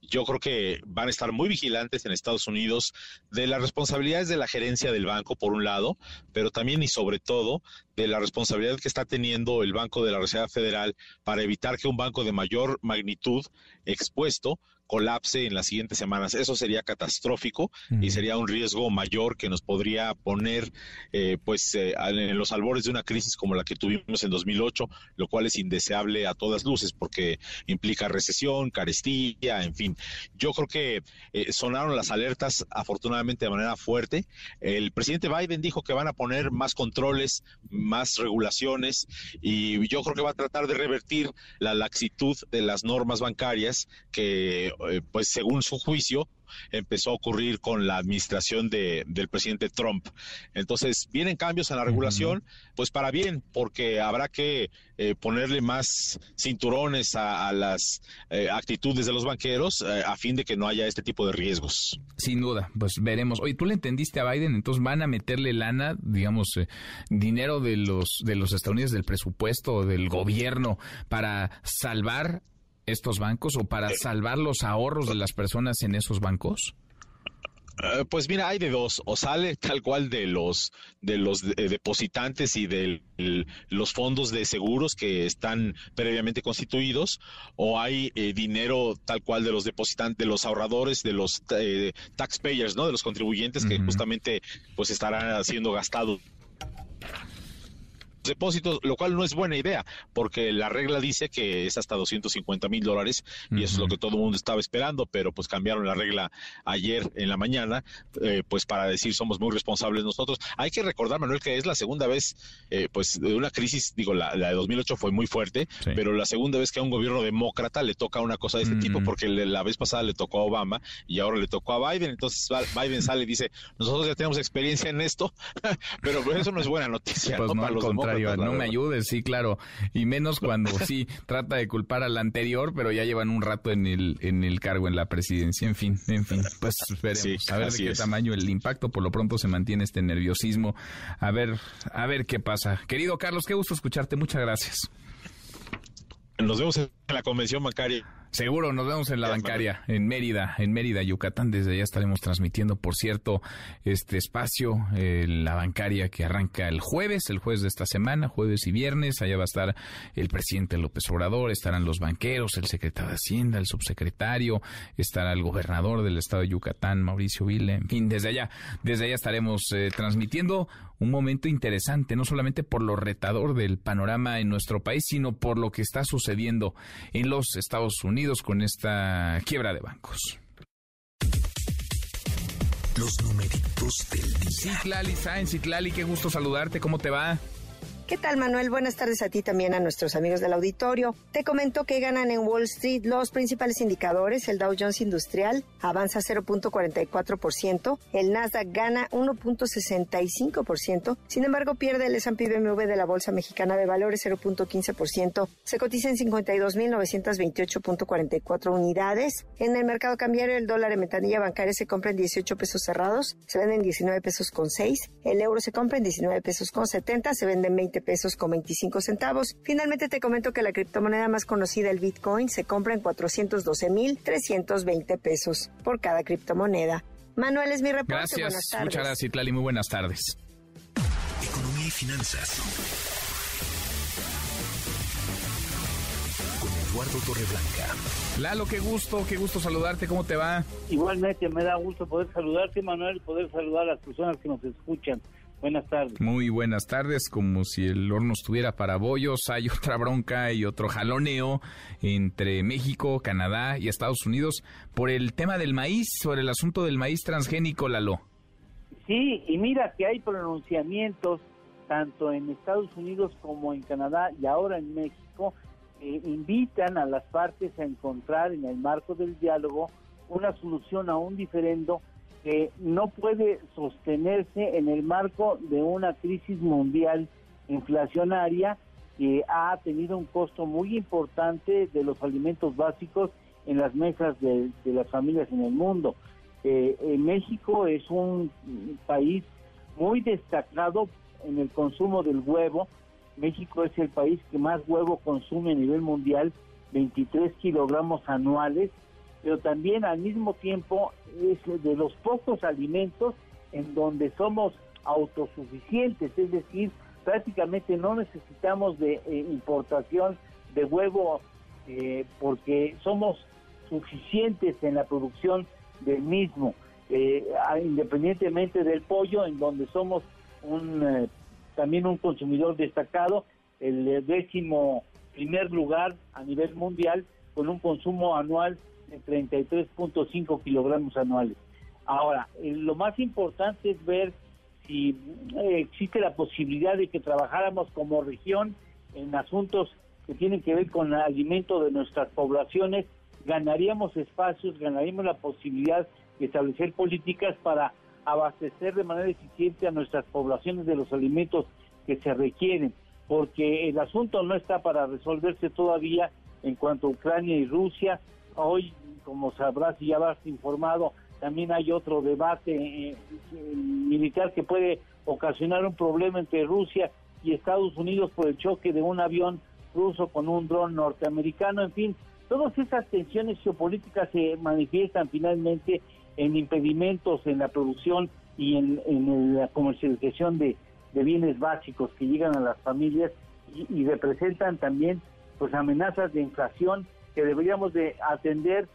Yo creo que van a estar muy vigilantes en Estados Unidos de las responsabilidades de la gerencia del banco, por un lado, pero también y sobre todo de la responsabilidad que está teniendo el Banco de la Reserva Federal para evitar que un banco de mayor magnitud expuesto colapse en las siguientes semanas. Eso sería catastrófico y sería un riesgo mayor que nos podría poner eh, pues eh, en los albores de una crisis como la que tuvimos en 2008, lo cual es indeseable a todas luces porque implica recesión, carestía, en fin. Yo creo que eh, sonaron las alertas afortunadamente de manera fuerte. El presidente Biden dijo que van a poner más controles, más regulaciones y yo creo que va a tratar de revertir la laxitud de las normas bancarias que pues según su juicio, empezó a ocurrir con la administración de, del presidente Trump. Entonces, vienen cambios en la regulación, pues para bien, porque habrá que eh, ponerle más cinturones a, las eh, actitudes de los banqueros a fin de que no haya este tipo de riesgos. Sin duda, pues veremos. Oye, tú le entendiste a Biden, entonces van a meterle lana, digamos, dinero de los, de los estadounidenses del presupuesto, del gobierno, para salvar estos bancos o para salvar los ahorros de las personas en esos bancos? Eh, pues mira, hay de dos, o sale tal cual de los de los depositantes y de los fondos de seguros que están previamente constituidos, o hay eh, dinero tal cual de los depositantes, de los ahorradores, de los eh, taxpayers, ¿no? De los contribuyentes que justamente pues estarán siendo gastados depósitos, lo cual no es buena idea, porque la regla dice que es hasta 250 mil dólares y eso es lo que todo el mundo estaba esperando, pero pues cambiaron la regla ayer en la mañana, eh, pues para decir somos muy responsables nosotros. Hay que recordar, Manuel, que es la segunda vez, eh, pues de una crisis, digo, la, de 2008 fue muy fuerte, pero la segunda vez que a un gobierno demócrata le toca una cosa de este tipo, porque la vez pasada le tocó a Obama y ahora le tocó a Biden, entonces Biden sale y dice, nosotros ya tenemos experiencia en esto, [laughs] pero eso no es buena noticia. Pues ¿no? los no me ayudes, sí, claro. Y menos cuando sí [laughs] trata de culpar al anterior, pero ya llevan un rato en el, en el cargo en la presidencia. En fin, en fin, [laughs] pues veremos. a ver de qué tamaño el impacto. Por lo pronto se mantiene este nerviosismo. A ver, a ver qué pasa. Querido Carlos, qué gusto escucharte. Muchas gracias. Nos vemos en la convención bancaria. Seguro, nos vemos en la bancaria, en Mérida, en Mérida, Yucatán. Desde allá estaremos transmitiendo, por cierto, este espacio, eh, la bancaria que arranca el jueves, el jueves de esta semana, jueves y viernes. Allá va a estar el presidente López Obrador, estarán los banqueros, el secretario de Hacienda, el subsecretario, estará el gobernador del estado de Yucatán, Mauricio Vile. En fin, desde allá, desde allá estaremos eh, transmitiendo un momento interesante, no solamente por lo retador del panorama en nuestro país, sino por lo que está sucediendo en los Estados Unidos con esta quiebra de bancos. Los numeritos del día. Citlali qué gusto saludarte, ¿cómo te va? ¿Qué tal, Manuel? Buenas tardes a ti también, a nuestros amigos del auditorio. Te comento que ganan en Wall Street los principales indicadores. El Dow Jones Industrial avanza 0.44%, el Nasdaq gana 1.65%, sin embargo pierde el S&P BMW de la Bolsa Mexicana de Valores 0.15%, se cotiza en 52.928.44 unidades. En el mercado cambiario, el dólar en ventanilla bancaria se compra en 18 pesos cerrados, se vende en 19 pesos con 6, el euro se compra en 19 pesos con 70, se vende en 20 pesos con 25 centavos. Finalmente te comento que la criptomoneda más conocida, el Bitcoin, se compra en 412.320 pesos por cada criptomoneda. Manuel es mi reporte. Gracias. Buenas tardes. Muchas gracias, Itlali. Muy buenas tardes. Economía y finanzas. Con Eduardo Torreblanca. Lalo, qué gusto, qué gusto saludarte. ¿Cómo te va? Igualmente, me da gusto poder saludarte, Manuel, y poder saludar a las personas que nos escuchan. Buenas tardes. Muy buenas tardes, como si el horno estuviera para bollos. Hay otra bronca y otro jaloneo entre México, Canadá y Estados Unidos por el tema del maíz, sobre el asunto del maíz transgénico, Lalo. Sí, y mira que hay pronunciamientos tanto en Estados Unidos como en Canadá y ahora en México que invitan a las partes a encontrar en el marco del diálogo una solución a un diferendo que no puede sostenerse en el marco de una crisis mundial inflacionaria que ha tenido un costo muy importante de los alimentos básicos en las mesas de, las familias en el mundo. Eh, México es un país muy destacado en el consumo del huevo. México es el país que más huevo consume a nivel mundial, 23 kilogramos anuales, pero también al mismo tiempo es de los pocos alimentos en donde somos autosuficientes, es decir, prácticamente no necesitamos de eh, importación de huevo eh, porque somos suficientes en la producción del mismo, eh, independientemente del pollo, en donde somos un también un consumidor destacado, el décimo primer lugar a nivel mundial con un consumo anual 33.5 kilogramos anuales. Ahora, eh, lo más importante es ver si eh, existe la posibilidad de que trabajáramos como región en asuntos que tienen que ver con el alimento de nuestras poblaciones, ganaríamos espacios, ganaríamos la posibilidad de establecer políticas para abastecer de manera eficiente a nuestras poblaciones de los alimentos que se requieren, porque el asunto no está para resolverse todavía en cuanto a Ucrania y Rusia. Hoy como sabrás y ya vas informado, también hay otro debate eh, eh, militar que puede ocasionar un problema entre Rusia y Estados Unidos por el choque de un avión ruso con un dron norteamericano, en fin, todas esas tensiones geopolíticas se manifiestan finalmente en impedimentos en la producción y en, la comercialización de, bienes básicos que llegan a las familias y, y representan también pues amenazas de inflación que deberíamos de atender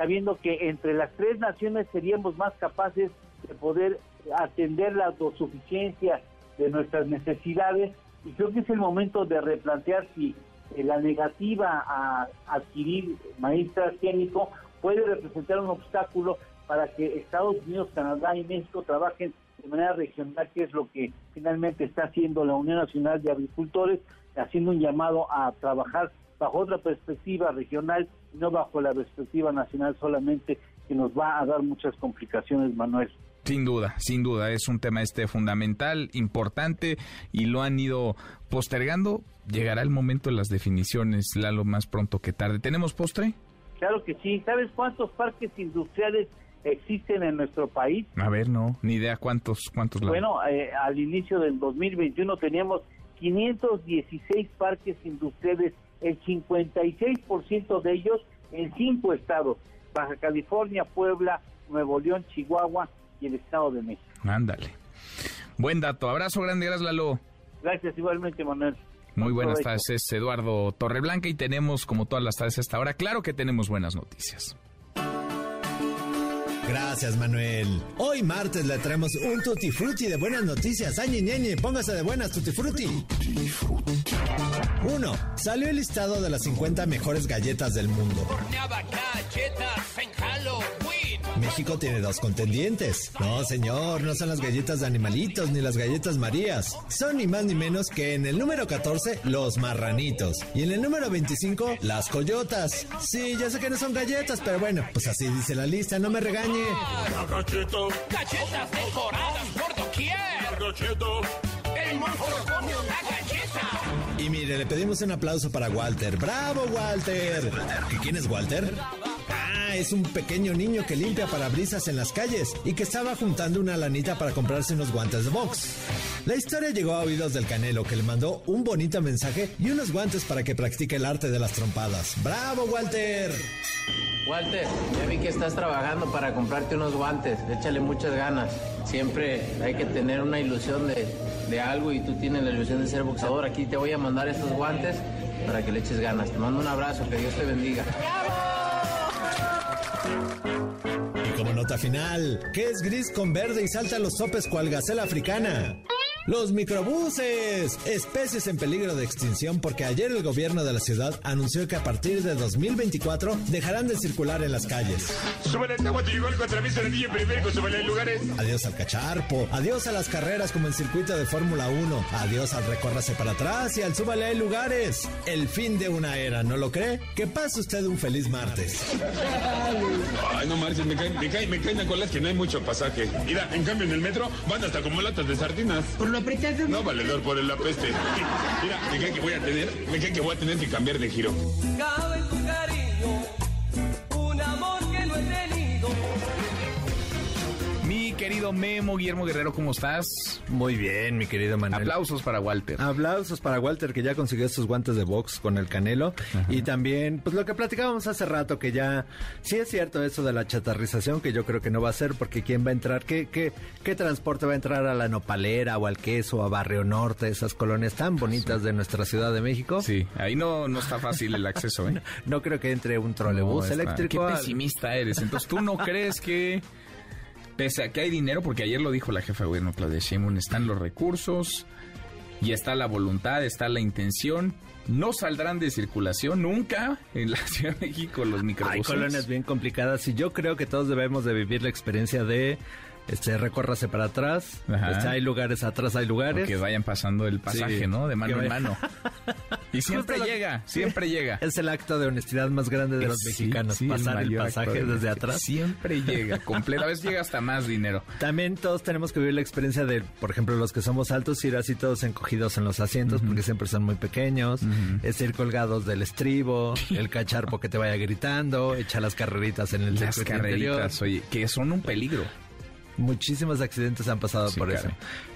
sabiendo que entre las tres naciones seríamos más capaces de poder atender la autosuficiencia de nuestras necesidades y creo que es el momento de replantear si eh, la negativa a adquirir maíz transgénico puede representar un obstáculo para que Estados Unidos, Canadá y México trabajen de manera regional, que es lo que finalmente está haciendo la Unión Nacional de Agricultores, haciendo un llamado a trabajar bajo otra perspectiva regional, no bajo la perspectiva nacional solamente, que nos va a dar muchas complicaciones, Manuel. Sin duda, sin duda, es un tema este fundamental, importante y lo han ido postergando. Llegará el momento de las definiciones, lo más pronto que tarde. ¿Tenemos postre? Claro que sí. ¿Sabes cuántos parques industriales existen en nuestro país? A ver, no, ni idea cuántos, cuántos. Bueno, eh, al inicio del 2021 teníamos 516 parques industriales el 56% de ellos en cinco estados, Baja California, Puebla, Nuevo León, Chihuahua y el Estado de México. Ándale. Buen dato. Abrazo grande, gracias Lalo. Gracias igualmente, Manuel. Muy buenas tardes, es Eduardo Torreblanca y tenemos, como todas las tardes hasta ahora, claro que tenemos buenas noticias. Gracias, Manuel. Hoy martes le traemos un tutti frutti de buenas noticias. Ay, ñeñe, póngase de buenas, tutti frutti. 1. Salió el listado de las 50 mejores galletas del mundo. México tiene dos contendientes. No, señor, no son las galletas de animalitos ni las galletas Marías. Son ni más ni menos que en el número 14, los marranitos. Y en el número 25, las coyotas. Sí, ya sé que no son galletas, pero bueno, pues así dice la lista, no me regañe. Galletas decoradas por doquier. El monstruo come una galleta. Y mire, le pedimos un aplauso para Walter. ¡Bravo, Walter! ¿Y quién es Walter? Ah, es un pequeño niño que limpia parabrisas en las calles y que estaba juntando una lanita para comprarse unos guantes de box. La historia llegó a oídos del Canelo que le mandó un bonito mensaje y unos guantes para que practique el arte de las trompadas. ¡Bravo, Walter! Walter, ya vi que estás trabajando para comprarte unos guantes. Échale muchas ganas. Siempre hay que tener una ilusión de, de algo y tú tienes la ilusión de ser boxeador. Aquí te voy a mandar estos guantes para que le eches ganas. Te mando un abrazo, que Dios te bendiga. Y como nota final, ¿qué es gris con verde y salta los sopes cual gacela africana? Los microbuses, especies en peligro de extinción porque ayer el gobierno de la ciudad anunció que a partir de 2024 dejarán de circular en las calles. Súbele el de periférico, súbele lugares. Adiós al cacharpo, adiós a las carreras como el circuito de Fórmula 1, adiós al recórrase para atrás y al súbale hay lugares. El fin de una era, ¿no lo cree? Que pase usted un feliz martes. Ay, no marches, me caen, me caen, me caen a colas que no hay mucho pasaje. Mira, en cambio en el metro van hasta como latas de sardinas. Por lo apretado. No, valedor, por el apeste. Mira, me cae que voy a tener, me cae que voy a tener que cambiar de giro. Querido Memo, Guillermo Guerrero, ¿cómo estás? Muy bien, mi querido Manuel. Aplausos para Walter. Aplausos para Walter que ya consiguió estos guantes de box con el Canelo. Y también, pues lo que platicábamos hace rato, que ya sí es cierto eso de la chatarrización, que yo creo que no va a ser, porque ¿quién va a entrar? ¿Qué, qué, qué transporte va a entrar a la Nopalera o al Queso, a Barrio Norte, esas colonias tan bonitas de nuestra Ciudad de México? Sí, ahí no, no está fácil el acceso, ¿eh? [laughs] No creo que entre un trolebús No, eléctrico. Qué al- pesimista eres. Entonces, ¿tú no [laughs] crees que, pese a que hay dinero, porque ayer lo dijo la jefa de gobierno, Claudia Sheinbaum, están los recursos y está la voluntad, está la intención, no saldrán de circulación nunca en la [laughs] Ciudad de México los Hay microbuses? colonias bien complicadas y yo creo que todos debemos de vivir la experiencia de este recórrase para atrás, este, hay lugares atrás, hay lugares. Que vayan pasando el pasaje, Sí, ¿no? De mano en mano. [laughs] Y siempre Justo llega, siempre llega. Es el acto de honestidad más grande de los mexicanos, sí, pasar el, pasaje desde atrás. Siempre llega, completo. A veces llega hasta más dinero. [laughs] También todos tenemos que vivir la experiencia de, por ejemplo, los que somos altos, ir así todos encogidos en los asientos porque siempre son muy pequeños, es ir colgados del estribo, el cacharpo que te vaya gritando, echa las carreritas en el Las interior. carreritas, oye, que son un peligro. Muchísimos accidentes han pasado Sí, por eso.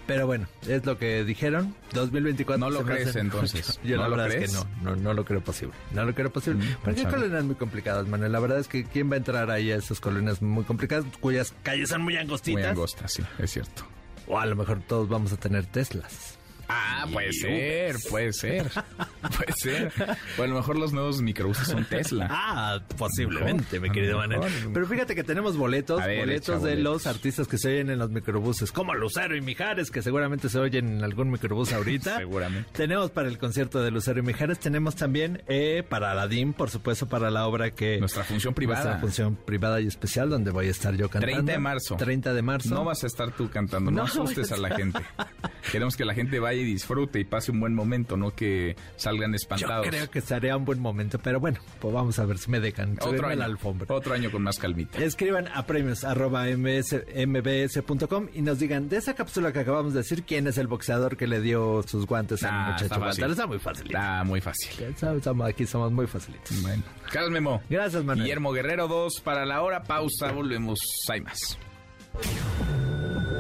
Pero bueno, es lo que dijeron. 2024. No lo crees, entonces. Yo ¿No la lo verdad es que no, no, no lo creo posible. No lo creo posible. Mm, Porque hay colonias muy complicadas, Manuel. La verdad es que quién va a entrar ahí a esas colonias muy complicadas, cuyas calles son muy angostitas. Muy angosta, sí, es cierto. O a lo mejor todos vamos a tener Teslas. Ah, puede ser, puede ser. Puede ser. O a lo mejor los nuevos microbuses son Tesla. Ah, posiblemente, mi querido Manuel. Pero fíjate que tenemos boletos, ver, boletos de boletos. los artistas que se oyen en los microbuses, como Lucero y Mijares, que seguramente se oyen en algún microbús ahorita. [laughs] Seguramente. Tenemos para el concierto de Lucero y Mijares, tenemos también eh, para Aladdin, por supuesto, para la obra que... Nuestra función privada. Nuestra función privada y especial, donde voy a estar yo cantando. 30 de marzo. 30 de marzo. No vas a estar tú cantando, no, No asustes a la [laughs] gente. Queremos que la gente vaya y disfrute y pase un buen momento, no que salgan Yo espantados. creo que estaría un buen momento, pero bueno, pues vamos a ver si me dejan. Otro año, la alfombra. otro año con más calmita. Escriban a premios arroba ms mbs.com y nos digan de esa cápsula que acabamos de decir quién es el boxeador que le dio sus guantes al Ah, muchacho está fácil. Está muy fácil. Está muy fácil. aquí somos muy facilitos. Bueno, Carlos Memo. Gracias, Manuel. Guillermo Guerrero 2 para la hora. Pausa, volvemos. Hay más.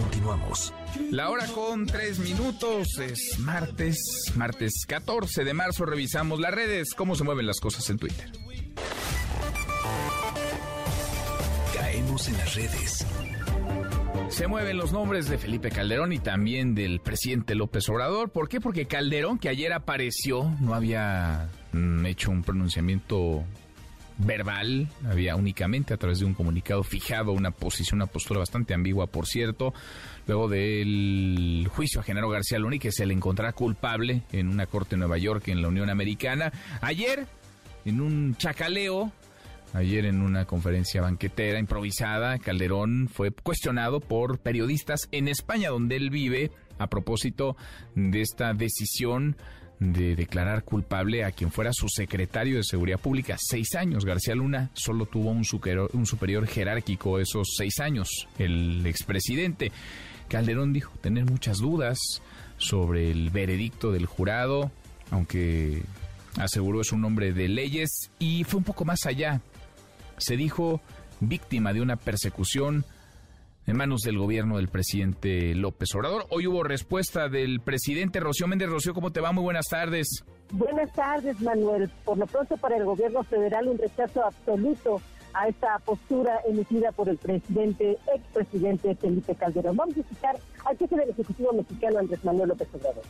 Continuamos. La hora con tres minutos es martes, martes 14 de marzo. Revisamos las redes, cómo se mueven las cosas en Twitter. Caemos en las redes. Se mueven los nombres de Felipe Calderón y también del presidente López Obrador. ¿Por qué? Porque Calderón, que ayer apareció, no había mm, hecho un pronunciamiento verbal, había únicamente a través de un comunicado fijado una posición, una postura bastante ambigua, por cierto, luego del juicio a Genaro García Luna que se le encontrará culpable en una corte en Nueva York, en la Unión Americana. Ayer, en un chacaleo, Ayer en una conferencia banquetera improvisada, Calderón fue cuestionado por periodistas en España, donde él vive, a propósito de esta decisión de declarar culpable a quien fuera su secretario de Seguridad Pública. Seis años. García Luna solo tuvo un superior, un superior jerárquico esos seis años, el expresidente. Calderón dijo tener muchas dudas sobre el veredicto del jurado, aunque aseguró es un hombre de leyes y fue un poco más allá. Se dijo víctima de una persecución en manos del gobierno del presidente López Obrador. Hoy hubo respuesta del presidente Rocío Méndez. Rocío, ¿cómo te va? Muy buenas tardes. Buenas tardes, Manuel. Por lo pronto, para el gobierno federal, un rechazo absoluto a esta postura emitida por el presidente, expresidente Felipe Calderón. Vamos a escuchar al jefe del Ejecutivo mexicano, Andrés Manuel López Obrador.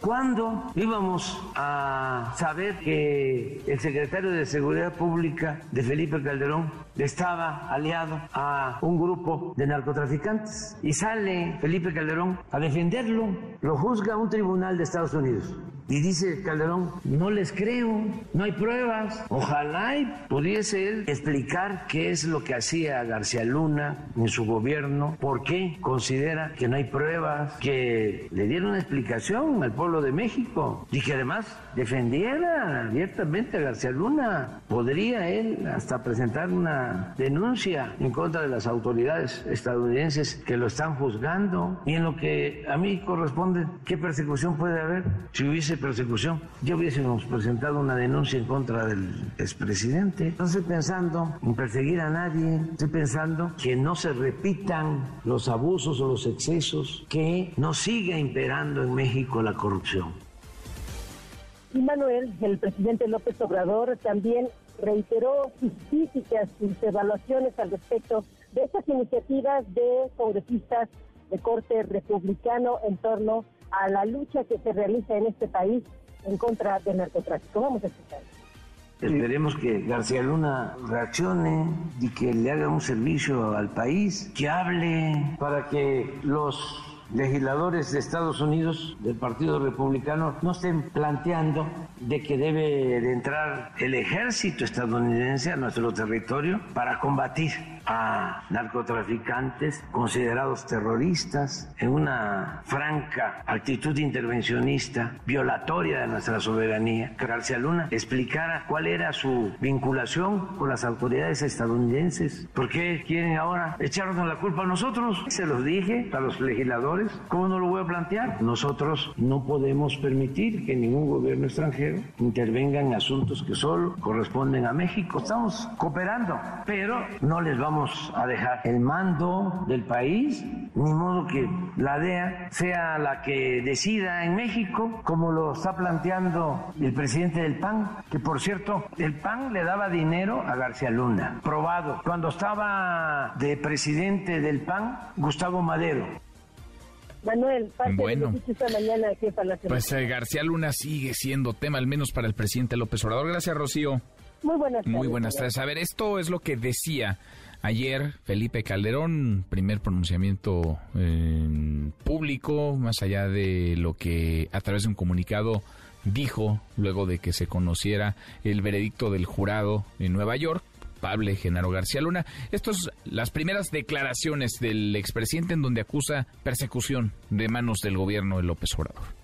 ¿Cuándo íbamos a saber que el secretario de Seguridad Pública de Felipe Calderón estaba aliado a un grupo de narcotraficantes? Y sale Felipe Calderón a defenderlo. Lo juzga un tribunal de Estados Unidos. Y dice Calderón, no les creo, no hay pruebas. Ojalá y pudiese él explicar qué es lo que hacía García Luna en su gobierno, por qué considera que no hay pruebas, que le dieron una explicación al pueblo de México y que además defendiera abiertamente a García Luna. Podría él hasta presentar una denuncia en contra de las autoridades estadounidenses que lo están juzgando. Y en lo que a mí corresponde, ¿qué persecución puede haber si hubiese persecución, ya hubiésemos presentado una denuncia en contra del expresidente. No estoy pensando en perseguir a nadie, estoy pensando que no se repitan los abusos o los excesos, que no siga imperando en México la corrupción. Y Manuel, el presidente López Obrador también reiteró sus críticas, sus evaluaciones al respecto de estas iniciativas de congresistas de corte republicano en torno a la lucha que se realiza en este país en contra del narcotráfico. Vamos a escuchar. Esperemos que García Luna reaccione y que le haga un servicio al país, que hable para que los legisladores de Estados Unidos del Partido Republicano no estén planteando de que debe de entrar el ejército estadounidense a nuestro territorio para combatir a narcotraficantes considerados terroristas en una franca actitud intervencionista, violatoria de nuestra soberanía. García Luna explicara cuál era su vinculación con las autoridades estadounidenses. ¿Por qué quieren ahora echarnos la culpa a nosotros? Se los dije a los legisladores. ¿Cómo no lo voy a plantear? Nosotros no podemos permitir que ningún gobierno extranjero intervenga en asuntos que solo corresponden a México. Estamos cooperando, pero no les vamos a dejar el mando del país, ni modo que la DEA sea la que decida en México, como lo está planteando el presidente del PAN, que por cierto, el PAN le daba dinero a García Luna, probado. Cuando estaba de presidente del PAN, Gustavo Madero. Manuel, parte bueno, de esta mañana aquí para la Pues eh, García Luna sigue siendo tema, al menos para el presidente López Obrador. Gracias, Rocío. Muy buenas tardes. Muy buenas tardes. A ver, esto es lo que decía Ayer Felipe Calderón, primer pronunciamiento eh, público, más allá de lo que a través de un comunicado dijo luego de que se conociera el veredicto del jurado en Nueva York. Pablo Genaro García Luna. Estas las primeras declaraciones del expresidente en donde acusa persecución de manos del gobierno de López Obrador.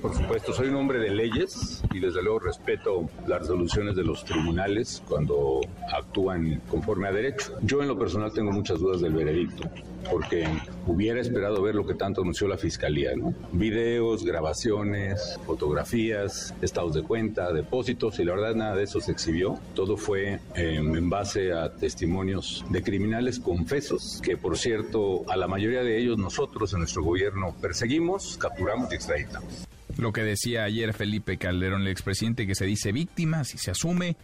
Por supuesto, soy un hombre de leyes y desde luego respeto las resoluciones de los tribunales cuando actúan conforme a derecho. Yo en lo personal tengo muchas dudas del veredicto porque hubiera esperado ver lo que tanto anunció la fiscalía, ¿no? Videos, grabaciones, fotografías, estados de cuenta, depósitos y la verdad nada de eso se exhibió. Todo fue em, en base a testimonios de criminales confesos que por cierto a la mayoría de ellos nosotros en nuestro gobierno perseguimos, capturamos y extraditamos. Lo que decía ayer Felipe Calderón, el expresidente, que se dice víctima, si se asume,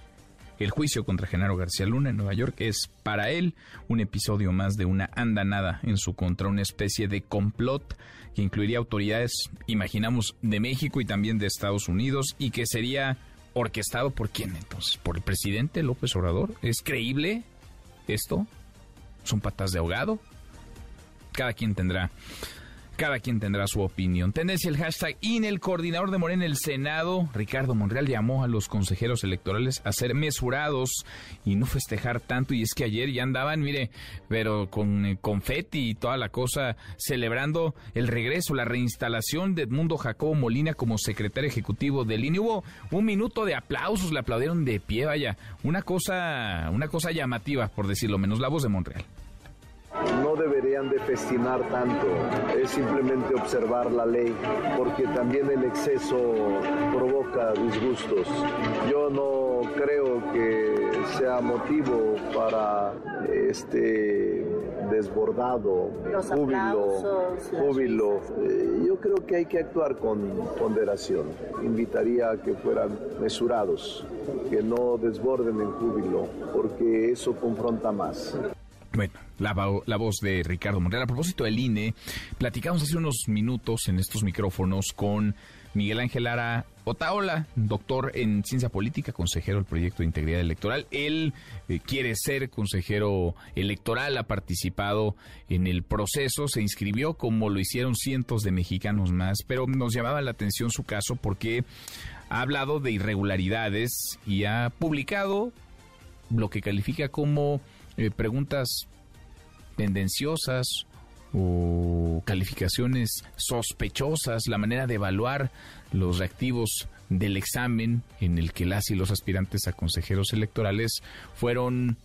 el juicio contra Genaro García Luna en Nueva York es para él un episodio más de una andanada en su contra, una especie de complot que incluiría autoridades, imaginamos, de México y también de Estados Unidos y que sería orquestado por quién entonces, por el presidente López Obrador. ¿Es creíble esto? ¿Son patas de ahogado? Cada quien tendrá cada quien tendrá su opinión. Tendencia el hashtag en el coordinador de Morena el Senado, Ricardo Monreal, llamó a los consejeros electorales a ser mesurados y no festejar tanto. Y es que ayer ya andaban, mire, pero con eh, confeti y toda la cosa, celebrando el regreso, la reinstalación de Edmundo Jacobo Molina como secretario ejecutivo del INE. Hubo un minuto de aplausos, le aplaudieron de pie, vaya. Una cosa, una cosa llamativa, por decirlo menos, la voz de Monreal no deberían de festinar tanto, es simplemente observar la ley, porque también el exceso provoca disgustos. Yo no creo que sea motivo para este desbordado, júbilo, júbilo. Eh, yo creo que hay que actuar con ponderación. Invitaría a que fueran mesurados, que no desborden en júbilo, porque eso confronta más. Bueno, la, la, voz de Ricardo Monreal. A propósito del INE, platicamos hace unos minutos en estos micrófonos con Miguel Ángel Lara Otaola, doctor en ciencia política, consejero del proyecto de integridad electoral. Él eh, quiere ser consejero electoral, ha participado en el proceso, se inscribió como lo hicieron cientos de mexicanos más, pero nos llamaba la atención su caso porque ha hablado de irregularidades y ha publicado lo que califica como eh, preguntas tendenciosas o calificaciones sospechosas, la manera de evaluar los reactivos del examen en el que las y los aspirantes a consejeros electorales fueron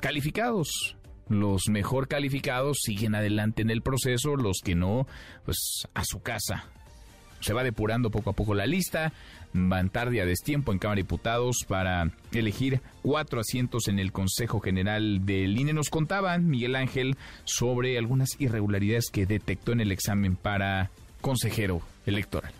calificados. Los mejor calificados siguen adelante en el proceso, los que no, pues a su casa. Se va depurando poco a poco la lista van tarde a destiempo en Cámara de Diputados para elegir cuatro asientos en el Consejo General del INE. Nos contaban, Miguel Ángel, sobre algunas irregularidades que detectó en el examen para consejero electoral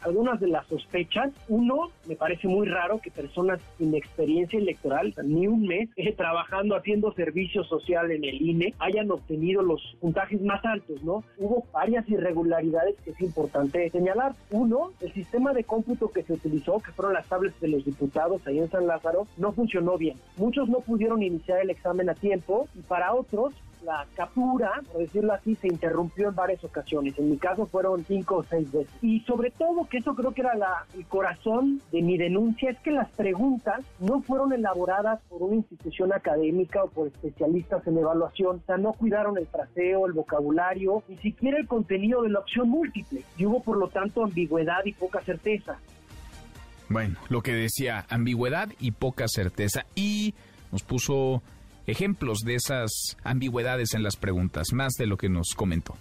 algunas de las sospechas. Uno, me parece muy raro que personas sin experiencia electoral, ni un mes, eh, trabajando haciendo servicio social en el INE, hayan obtenido los puntajes más altos, ¿no? Hubo varias irregularidades que es importante señalar. Uno, el sistema de cómputo que se utilizó, que fueron las tablets de los diputados ahí en San Lázaro, no funcionó bien. Muchos no pudieron iniciar el examen a tiempo y para otros la captura, por decirlo así, se interrumpió en varias ocasiones. En mi caso fueron cinco o seis veces. Y sobre todo, que eso creo que era la, el corazón de mi denuncia, es que las preguntas no fueron elaboradas por una institución académica o por especialistas en evaluación. O sea, no cuidaron el fraseo, el vocabulario, ni siquiera el contenido de la opción múltiple. Y hubo, por lo tanto, ambigüedad y poca certeza. Bueno, lo que decía, ambigüedad y poca certeza. Y nos puso ejemplos de esas ambigüedades en las preguntas, más de lo que nos comentó.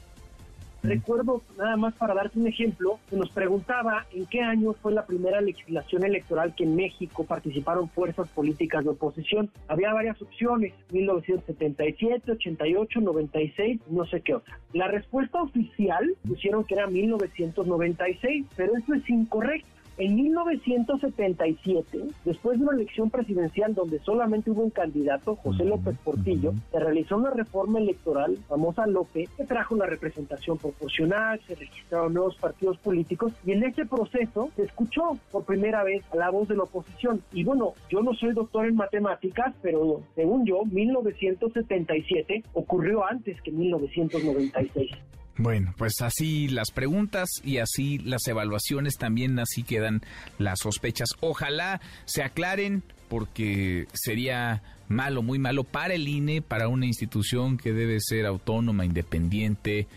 Recuerdo, nada más para darte un ejemplo, que nos preguntaba en qué año fue la primera legislación electoral que en México participaron fuerzas políticas de oposición. Había varias opciones, 1977, 88, 96, no sé qué otra. La respuesta oficial pusieron que era 1996, pero eso es incorrecto. En 1977, después de una elección presidencial donde solamente hubo un candidato, José López Portillo, se realizó una reforma electoral, famosa López, que trajo una representación proporcional, se registraron nuevos partidos políticos y en ese proceso se escuchó por primera vez a la voz de la oposición. Y bueno, yo no soy doctor en matemáticas, pero según yo, 1977 ocurrió antes que 1996. Bueno, pues así las preguntas y así las evaluaciones también así quedan las sospechas. Ojalá se aclaren porque sería malo, muy malo para el INE, para una institución que debe ser autónoma, independiente,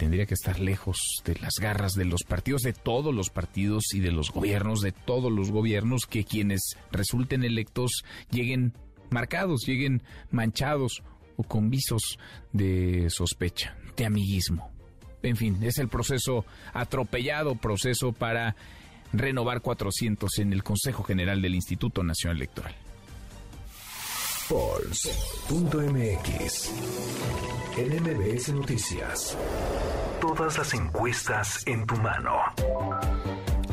tendría que estar lejos de las garras de los partidos, de todos los partidos y de los gobiernos, de todos los gobiernos, que quienes resulten electos lleguen marcados, lleguen manchados o con visos de sospecha, amiguismo. En fin, es el proceso atropellado, proceso para renovar 400 en el Consejo General del Instituto Nacional Electoral. Pulse.mx En MBS Noticias. Todas las encuestas en tu mano.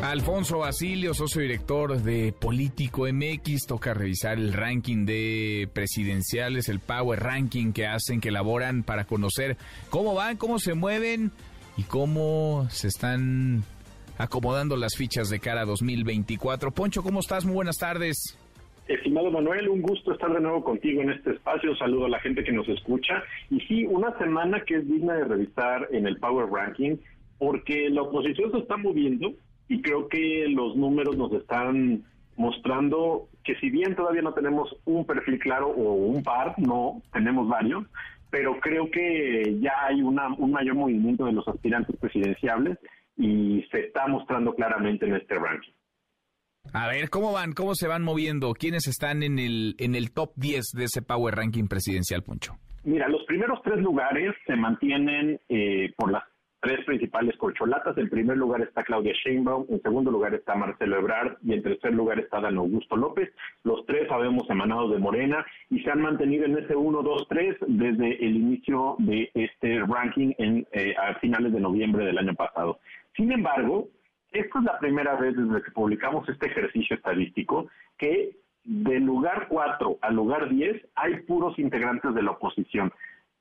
Alfonso Basilio, socio director de Político MX, toca revisar el ranking de presidenciales, el Power Ranking que hacen, que elaboran para conocer cómo van, cómo se mueven y cómo se están acomodando las fichas de cara a 2024. Poncho, ¿cómo estás? Muy buenas tardes. Estimado Manuel, un gusto estar de nuevo contigo en este espacio. Saludo a la gente que nos escucha. Y sí, una semana que es digna de revisar en el Power Ranking, porque la oposición se está moviendo y creo que los números nos están mostrando que si bien todavía no tenemos un perfil claro o un par, no, tenemos varios, pero creo que ya hay una, un mayor movimiento de los aspirantes presidenciables y se está mostrando claramente en este ranking. A ver, ¿cómo van? ¿Cómo se van moviendo? ¿Quiénes están en el, en el top 10 de ese Power Ranking presidencial, Poncho? Mira, los primeros tres lugares se mantienen eh, por las tres principales corcholatas. En primer lugar está Claudia Sheinbaum, en segundo lugar está Marcelo Ebrard y en tercer lugar está Dan Augusto López. Los tres sabemos emanados de Morena y se han mantenido en ese 1, 2, 3 desde el inicio de este ranking en, eh, a finales de noviembre del año pasado. Sin embargo, esta es la primera vez desde que publicamos este ejercicio estadístico que del lugar 4 al lugar 10 hay puros integrantes de la oposición.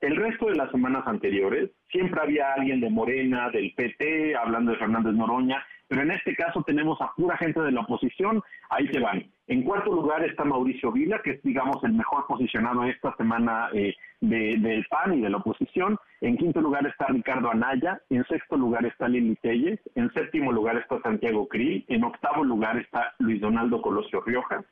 El resto de las semanas anteriores siempre había alguien de Morena, del PT, hablando de Fernández Noroña, pero en este caso tenemos a pura gente de la oposición, ahí se van. En cuarto lugar está Mauricio Vila, que es, digamos, el mejor posicionado esta semana eh, del PAN y de la oposición. En quinto lugar está Ricardo Anaya. En sexto lugar está Lili Telles. En séptimo lugar está Santiago Krill. En octavo lugar está Luis Donaldo Colosio Riojas.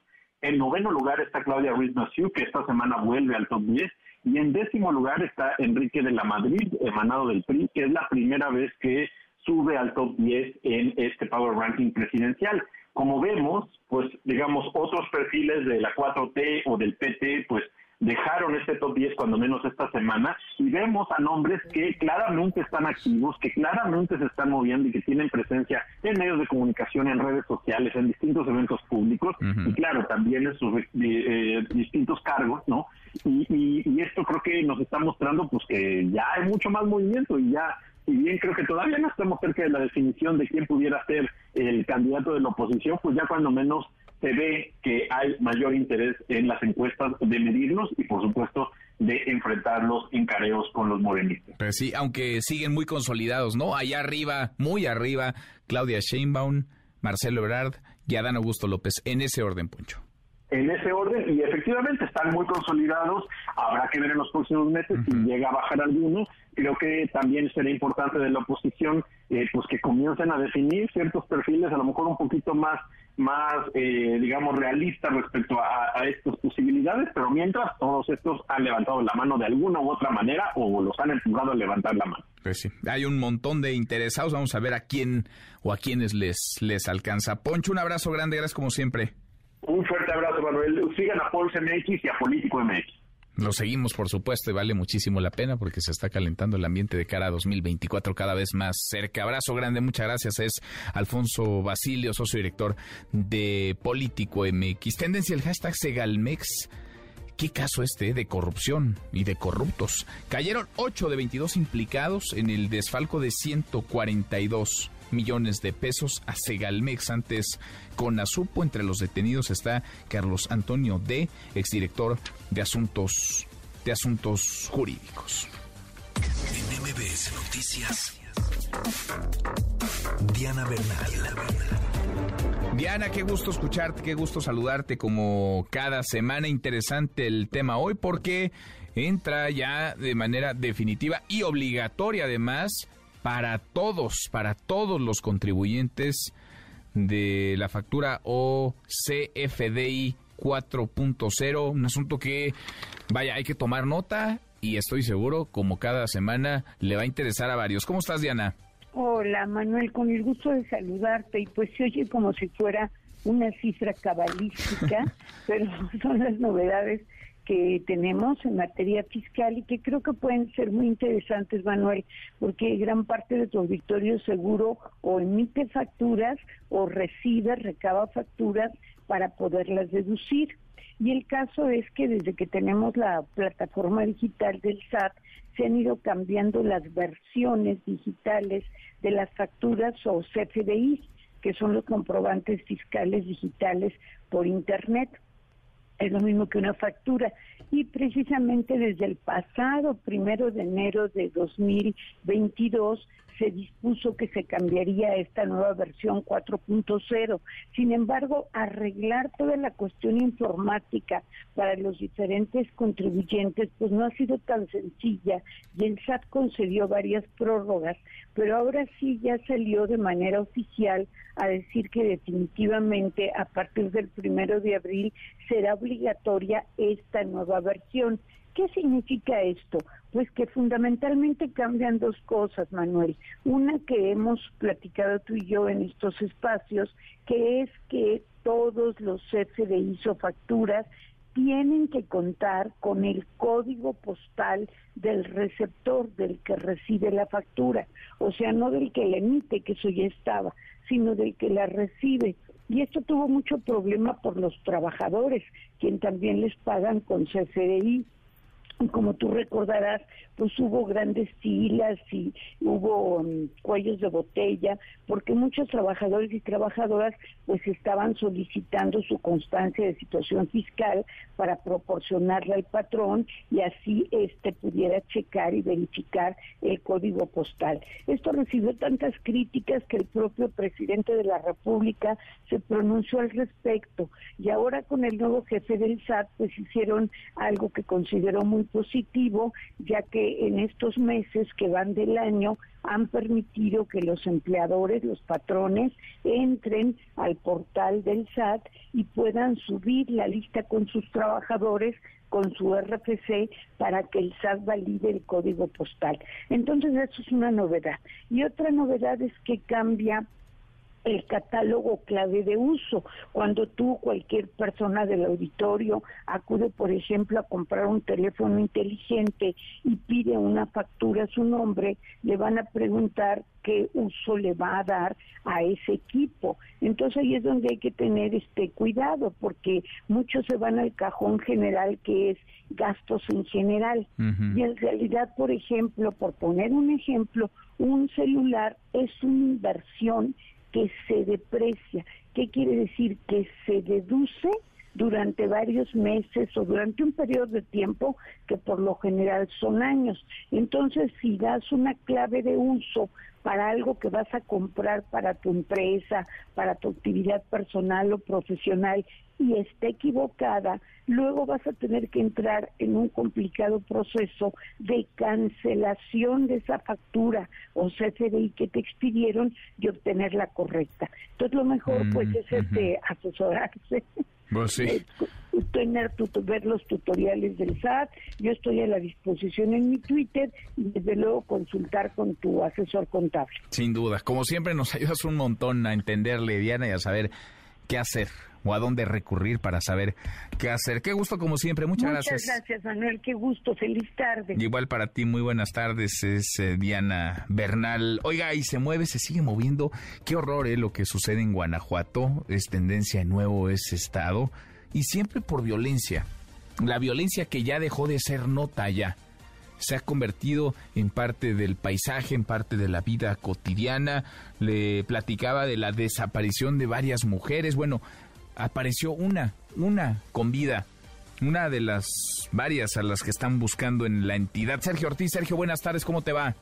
En noveno lugar está Claudia Ruiz Massieu, que esta semana vuelve al top 10. Y en décimo lugar está Enrique de la Madrid, emanado del PRI, que es la primera vez que sube al top 10 en este Power Ranking presidencial. Como vemos, pues digamos, otros perfiles de la 4T o del PT, pues dejaron este top 10 cuando menos esta semana y vemos a nombres que claramente están activos, que claramente se están moviendo y que tienen presencia en medios de comunicación, en redes sociales, en distintos eventos públicos y claro, también en sus eh, distintos cargos, ¿no? Y, y, esto creo que nos está mostrando pues que ya hay mucho más movimiento y ya y bien creo que todavía no estamos cerca de la definición de quién pudiera ser el candidato de la oposición, pues ya cuando menos se ve que hay mayor interés en las encuestas de medirlos y por supuesto de enfrentarlos en careos con los morenistas. Pues sí, aunque siguen muy consolidados, ¿no? Allá arriba, muy arriba, Claudia Sheinbaum, Marcelo Ebrard y Adán Augusto López, en ese orden, Poncho en ese orden y efectivamente están muy consolidados. Habrá que ver en los próximos meses si llega a bajar alguno. Creo que también será importante de la oposición eh, pues que comiencen a definir ciertos perfiles a lo mejor un poquito más más eh, digamos realistas respecto a, estas posibilidades, pero mientras todos estos han levantado la mano de alguna u otra manera o los han empujado a levantar la mano. Pues sí, hay un montón de interesados, vamos a ver a quién o a quiénes les les alcanza. Poncho, un abrazo grande, gracias como siempre. Un fuerte abrazo, Manuel. Sigan a Pulse MX y a Político MX. Lo seguimos, por supuesto, y vale muchísimo la pena porque se está calentando el ambiente de cara a 2024 cada vez más cerca. Abrazo grande, muchas gracias. Es Alfonso Basilio, socio director de Político MX. Tendencia el hashtag Segalmex. ¿Qué caso este de corrupción y de corruptos? Cayeron 8 de 22 implicados en el desfalco de 142 millones de pesos a Segalmex. Antes, con Azupo, entre los detenidos está Carlos Antonio D., exdirector de Asuntos, de Asuntos Jurídicos. En MBS Noticias, Diana Bernal. Diana, qué gusto escucharte, qué gusto saludarte como cada semana. Interesante el tema hoy porque entra ya de manera definitiva y obligatoria además para todos, para todos los contribuyentes de la factura OCFDI 4.0, un asunto que, vaya, hay que tomar nota y estoy seguro, como cada semana, le va a interesar a varios. ¿Cómo estás, Diana? Hola, Manuel, con el gusto de saludarte y pues se oye como si fuera una cifra cabalística, [laughs] pero son las novedades que tenemos en materia fiscal y que creo que pueden ser muy interesantes, Manuel, porque gran parte de tu auditorio seguro o emite facturas o recibe, recaba facturas para poderlas deducir. Y el caso es que desde que tenemos la plataforma digital del SAT, se han ido cambiando las versiones digitales de las facturas o CFDI, que son los comprobantes fiscales digitales por Internet. Es lo mismo que una factura. Y precisamente desde el pasado primero de enero de 2022 se dispuso que se cambiaría esta nueva versión 4.0. Sin embargo, arreglar toda la cuestión informática para los diferentes contribuyentes, pues no ha sido tan sencilla y el SAT concedió varias prórrogas, pero ahora sí ya salió de manera oficial a decir que definitivamente a partir del primero de abril será obligatoria esta nueva versión. ¿Qué significa esto? Pues que fundamentalmente cambian dos cosas, Manuel. Una que hemos platicado tú y yo en estos espacios, que es que todos los CFDIs o facturas tienen que contar con el código postal del receptor, del que recibe la factura, o sea, no del que la emite, que eso ya estaba, sino del que la recibe. Y esto tuvo mucho problema por los trabajadores, quien también les pagan con CFDI como tú recordarás, pues hubo grandes filas y hubo um, cuellos de botella, porque muchos trabajadores y trabajadoras pues estaban solicitando su constancia de situación fiscal para proporcionarla al patrón y así este pudiera checar y verificar el código postal. Esto recibió tantas críticas que el propio presidente de la República se pronunció al respecto y ahora con el nuevo jefe del SAT pues hicieron algo que consideró muy positivo, ya que en estos meses que van del año han permitido que los empleadores, los patrones, entren al portal del SAT y puedan subir la lista con sus trabajadores con su RFC para que el SAT valide el código postal. Entonces, eso es una novedad. Y otra novedad es que cambia el catálogo clave de uso. Cuando tú, cualquier persona del auditorio, acude, por ejemplo, a comprar un teléfono inteligente y pide una factura a su nombre, le van a preguntar qué uso le va a dar a ese equipo. Entonces ahí es donde hay que tener este cuidado, porque muchos se van al cajón general que es gastos en general. Y en realidad, por ejemplo, por poner un ejemplo, un celular es una inversión que se deprecia. ¿Qué quiere decir? Que se deduce durante varios meses o durante un periodo de tiempo que por lo general son años. Entonces, si das una clave de uso para algo que vas a comprar para tu empresa, para tu actividad personal o profesional y esté equivocada, luego vas a tener que entrar en un complicado proceso de cancelación de esa factura o CFDI que te expidieron y obtener la correcta. Entonces lo mejor pues mm, es este, asesorarse. Pues sí. tener ver los tutoriales del SAT, yo estoy a la disposición en mi Twitter y desde luego consultar con tu asesor contable. Sin duda, como siempre nos [laughs] ayudas un montón a entenderle, Diana, y a saber qué hacer o a dónde recurrir para saber qué hacer. Qué gusto como siempre, muchas, gracias. Muchas gracias, Manuel, qué gusto, feliz tarde. igual para ti, muy buenas tardes, es eh, Diana Bernal. Oiga, y se mueve, se sigue moviendo. Qué horror eh, lo que sucede en Guanajuato, es tendencia de nuevo ese estado, y siempre por violencia. La violencia que ya dejó de ser nota ya se ha convertido en parte del paisaje, en parte de la vida cotidiana. Le platicaba de la desaparición de varias mujeres. Bueno, apareció una, una con vida. Una de las varias a las que están buscando en la entidad. Sergio Ortiz, Sergio, buenas tardes, ¿cómo te va?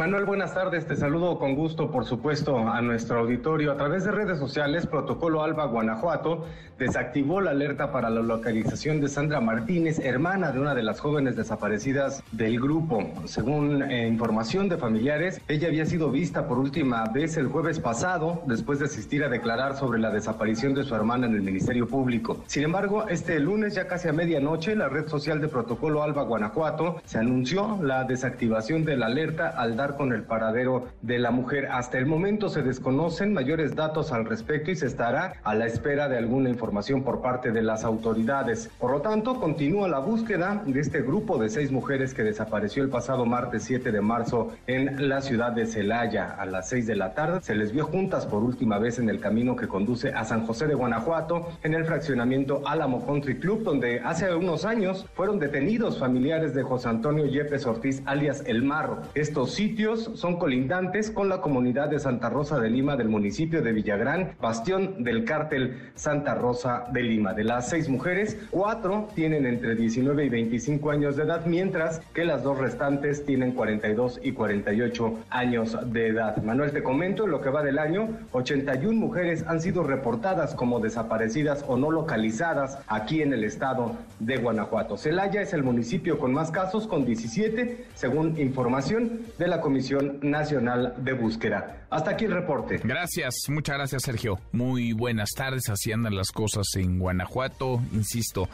Manuel, buenas tardes. Te saludo con gusto, por supuesto, a nuestro auditorio. A través de redes sociales, Protocolo Alba Guanajuato desactivó la alerta para la localización de Sandra Martínez, hermana de una de las jóvenes desaparecidas del grupo. Según eh, información de familiares, ella había sido vista por última vez el jueves pasado, después de asistir a declarar sobre la desaparición de su hermana en el Ministerio Público. Sin embargo, este lunes, ya casi a medianoche, la red social de Protocolo Alba Guanajuato se anunció la desactivación de la alerta al dar con el paradero de la mujer. Hasta el momento se desconocen mayores datos al respecto y se estará a la espera de alguna información por parte de las autoridades. Por lo tanto, continúa la búsqueda de este grupo de seis mujeres que desapareció el pasado martes 7 de marzo en la ciudad de Celaya a las 6 de la tarde. Se les vio juntas por última vez en el camino que conduce a San José de Guanajuato, en el fraccionamiento Álamo Country Club, donde hace unos años fueron detenidos familiares de José Antonio Yepes Ortiz, alias El Marro. Estos sitios son colindantes con la comunidad de Santa Rosa de Lima del municipio de Villagrán, bastión del cártel Santa Rosa de Lima. De las seis mujeres, cuatro tienen entre 19 y 25 años de edad, mientras que las dos restantes tienen 42 y 48 años de edad. Manuel, te comento, en lo que va del año, 81 mujeres han sido reportadas como desaparecidas o no localizadas aquí en el estado de Guanajuato. Celaya es el municipio con más casos, con 17, según información de la Comisión Nacional de Búsqueda. Hasta aquí el reporte. Gracias, muchas gracias Sergio. Muy buenas tardes, así andan las cosas en Guanajuato, insisto,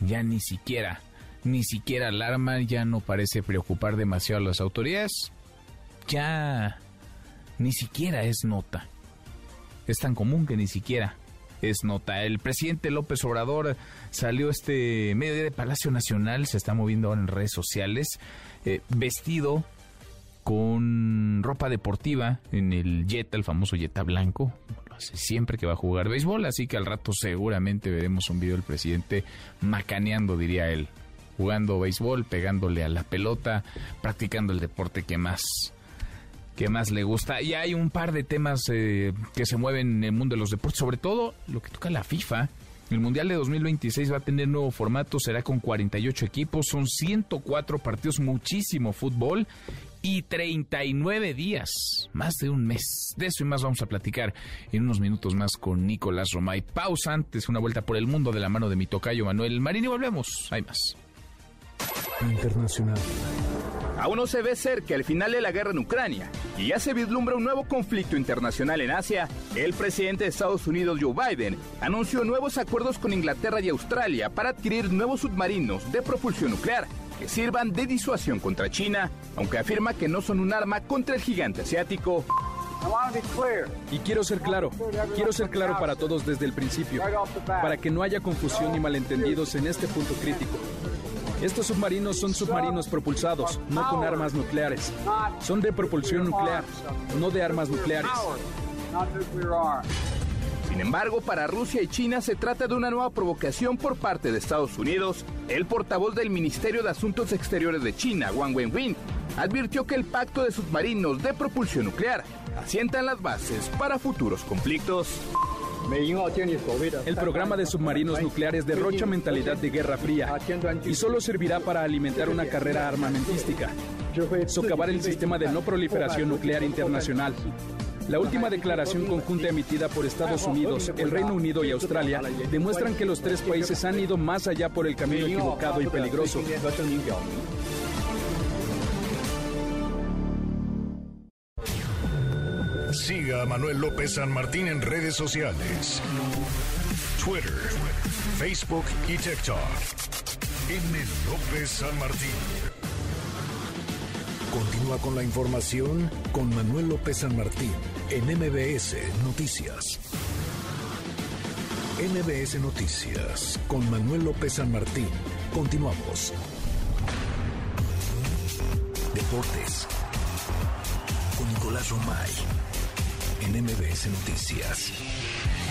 ya ni siquiera, ni siquiera alarma, ya no parece preocupar demasiado a las autoridades, ya ni siquiera es nota. Es tan común que ni siquiera es nota. El presidente López Obrador salió este mediodía de Palacio Nacional, se está moviendo ahora en redes sociales, eh, vestido con ropa deportiva en el Jetta, el famoso Jetta blanco, siempre que va a jugar béisbol, así que al rato seguramente veremos un video del presidente macaneando, diría él, jugando béisbol, pegándole a la pelota, practicando el deporte que más que más le gusta. Y hay un par de temas eh, que se mueven en el mundo de los deportes, sobre todo lo que toca la FIFA. El Mundial de 2026 va a tener nuevo formato, será con 48 equipos, son 104 partidos, muchísimo fútbol y 39 días, más de un mes. De eso y más vamos a platicar en unos minutos más con Nicolás Romay. Pausa antes, una vuelta por el mundo de la mano de mi tocayo Manuel Marín y volvemos. Hay más. Internacional. Aún no se ve cerca el final de la guerra en Ucrania y ya se vislumbra un nuevo conflicto internacional en Asia. El presidente de Estados Unidos, Joe Biden, anunció nuevos acuerdos con Inglaterra y Australia para adquirir nuevos submarinos de propulsión nuclear que sirvan de disuasión contra China, aunque afirma que no son un arma contra el gigante asiático. Y quiero ser claro, quiero ser claro para todos desde el principio, para que no haya confusión ni malentendidos en este punto crítico. Estos submarinos son submarinos propulsados, no con armas nucleares. Son de propulsión nuclear, no de armas nucleares. Sin embargo, para Rusia y China se trata de una nueva provocación por parte de Estados Unidos. El portavoz del Ministerio de Asuntos Exteriores de China, Wang Wenbin, advirtió que el pacto de submarinos de propulsión nuclear asienta las bases para futuros conflictos. El programa de submarinos nucleares derrocha mentalidad de guerra fría y solo servirá para alimentar una carrera armamentística, socavar el sistema de no proliferación nuclear internacional la última declaración conjunta emitida por Estados Unidos, el Reino Unido y Australia demuestran que los tres países han ido más allá por el camino equivocado y peligroso. Siga a Manuel López San Martín en redes sociales. Twitter, Facebook y TikTok. M. López San Martín. Continúa con la información con Manuel López San Martín en MBS Noticias. MBS Noticias con Manuel López San Martín. Continuamos. Deportes con Nicolás Romay en Noticias.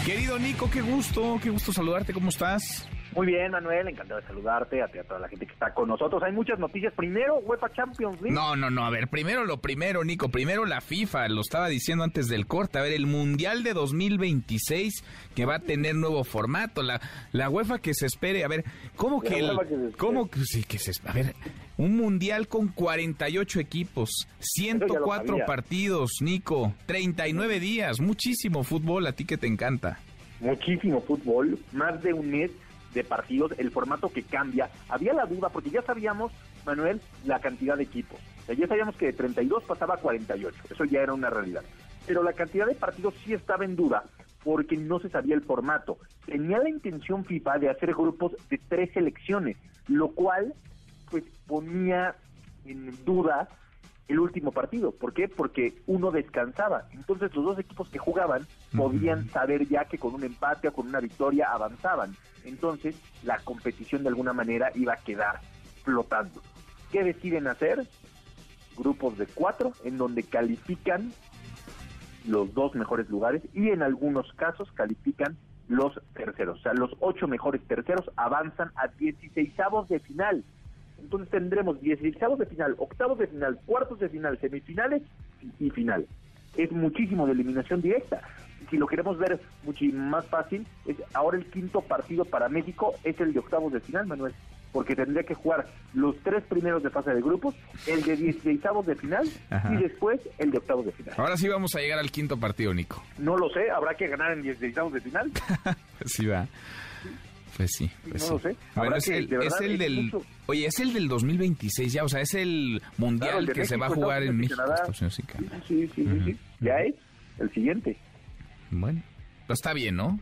Querido Nico, qué gusto, qué gusto saludarte, ¿cómo estás? Muy bien, Manuel, encantado de saludarte, a, ti, a toda la gente que está con nosotros. Hay muchas noticias. Primero, UEFA Champions League. No, no, no, a ver, primero lo primero, Nico, primero la FIFA, lo estaba diciendo antes del corte, a ver, el Mundial de 2026 que va a tener nuevo formato, la, la UEFA que se espere, a ver, ¿cómo que, el, cómo que, sí, que se a ver, un Mundial con 48 equipos, 104 partidos, Nico, 39 días, muchísimo fútbol, a ti que te encanta. Muchísimo fútbol, más de un mes de partidos, el formato que cambia. Había la duda, porque ya sabíamos, Manuel, la cantidad de equipos. ya sabíamos que de 32 pasaba a 48, eso ya era una realidad. Pero la cantidad de partidos sí estaba en duda, porque no se sabía el formato. Tenía la intención FIFA de hacer grupos de tres selecciones, lo cual pues ponía en duda el último partido. ¿Por qué? Porque uno descansaba. Entonces los dos equipos que jugaban podían saber ya que con un empate o con una victoria avanzaban. Entonces la competición de alguna manera iba a quedar flotando. ¿Qué deciden hacer? Grupos de cuatro en donde califican los dos mejores lugares y en algunos casos califican los terceros. O sea, los ocho mejores terceros avanzan a 16 de final. Entonces tendremos 16 de final, octavos de final, cuartos de final, semifinales y final. Es muchísimo de eliminación directa. Si lo queremos ver mucho más fácil, es ahora el quinto partido para México es el de octavos de final, Manuel porque tendría que jugar los tres primeros de fase de grupos, el de 16 de final y después el de octavos de final. Ahora sí vamos a llegar al quinto partido, Nico. No lo sé, habrá que ganar en 16 de final. [laughs] sí va. Pues sí, pues no lo sé. Bueno, es, el, del... Oye, es el del 2026 ya, o sea, es el mundial que se va a jugar en México. Sí, sí, sí, sí, ya es el siguiente. Bueno, pero está bien, ¿no?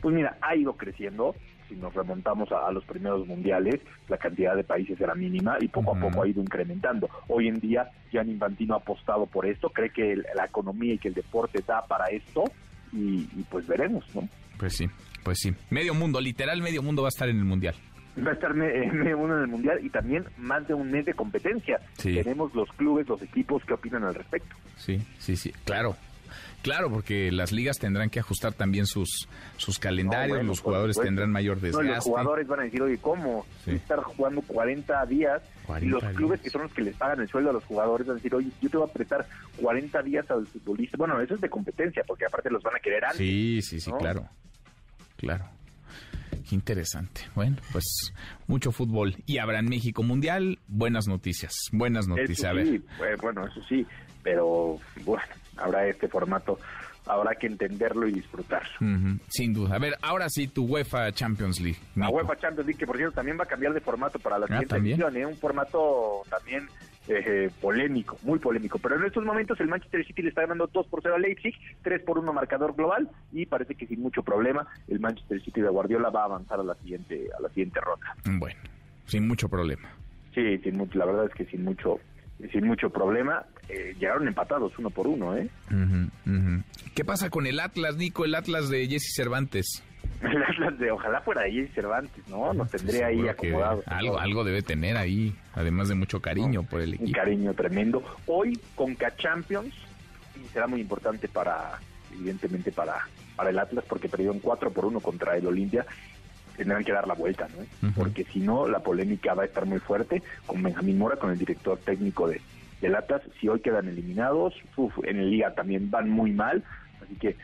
Pues mira, ha ido creciendo. Si nos remontamos a, los primeros mundiales, la cantidad de países era mínima y poco a poco ha ido incrementando. Hoy en día, Gianni Infantino ha apostado por esto, cree que la economía y que el deporte da para esto y pues veremos, ¿no? Pues sí. Pues sí, medio mundo, literal medio mundo va a estar en el Mundial. Va a estar eh, medio mundo en el Mundial y también más de un mes de competencia. Tenemos los clubes, los equipos que opinan al respecto. Sí, sí, sí, claro. Claro, porque las ligas tendrán que ajustar también sus sus calendarios, los jugadores tendrán mayor desgaste. los jugadores van a decir, oye, ¿cómo? Estar jugando 40 días y los clubes que son los que les pagan el sueldo a los jugadores van a decir, oye, yo te voy a prestar 40 días al futbolista. Bueno, eso es de competencia, porque aparte los van a querer antes. Sí, sí, sí, claro. Claro. Qué interesante. Bueno, pues mucho fútbol. Y habrá en México Mundial buenas noticias. Buenas noticias. sí, eh, bueno, eso sí. Pero bueno, habrá este formato. Habrá que entenderlo y disfrutarlo. sin duda. A ver, ahora sí, tu UEFA Champions League. La UEFA Champions League, que por cierto también va a cambiar de formato para la ah, siguiente edición. ¿eh? Un formato también eh, polémico, muy polémico. Pero en estos momentos el Manchester City le está ganando 2 por 0 a Leipzig, 3 por 1 marcador global y parece que sin mucho problema el Manchester City de Guardiola va a avanzar a la siguiente a la siguiente ronda. Bueno, sin mucho problema. Sí, sin mucho, la verdad es que sin mucho sin mucho problema. Eh, llegaron empatados uno por uno, ¿eh? ¿Qué pasa con el Atlas, Nico, el Atlas de Jesse Cervantes? [laughs] El Atlas de, ojalá fuera ahí Cervantes, ¿no? Nos tendría ahí acomodado. Algo, algo debe tener ahí, además de mucho cariño por el equipo. Un cariño tremendo. Hoy, con K-Champions, y será muy importante para, evidentemente, para, para el Atlas, porque perdieron 4 por 1 contra el Olimpia, tendrán que dar la vuelta, ¿no? Porque si no, la polémica va a estar muy fuerte con Benjamín Mora, con el director técnico de, del Atlas. Si hoy quedan eliminados, en el Liga también van muy mal, así que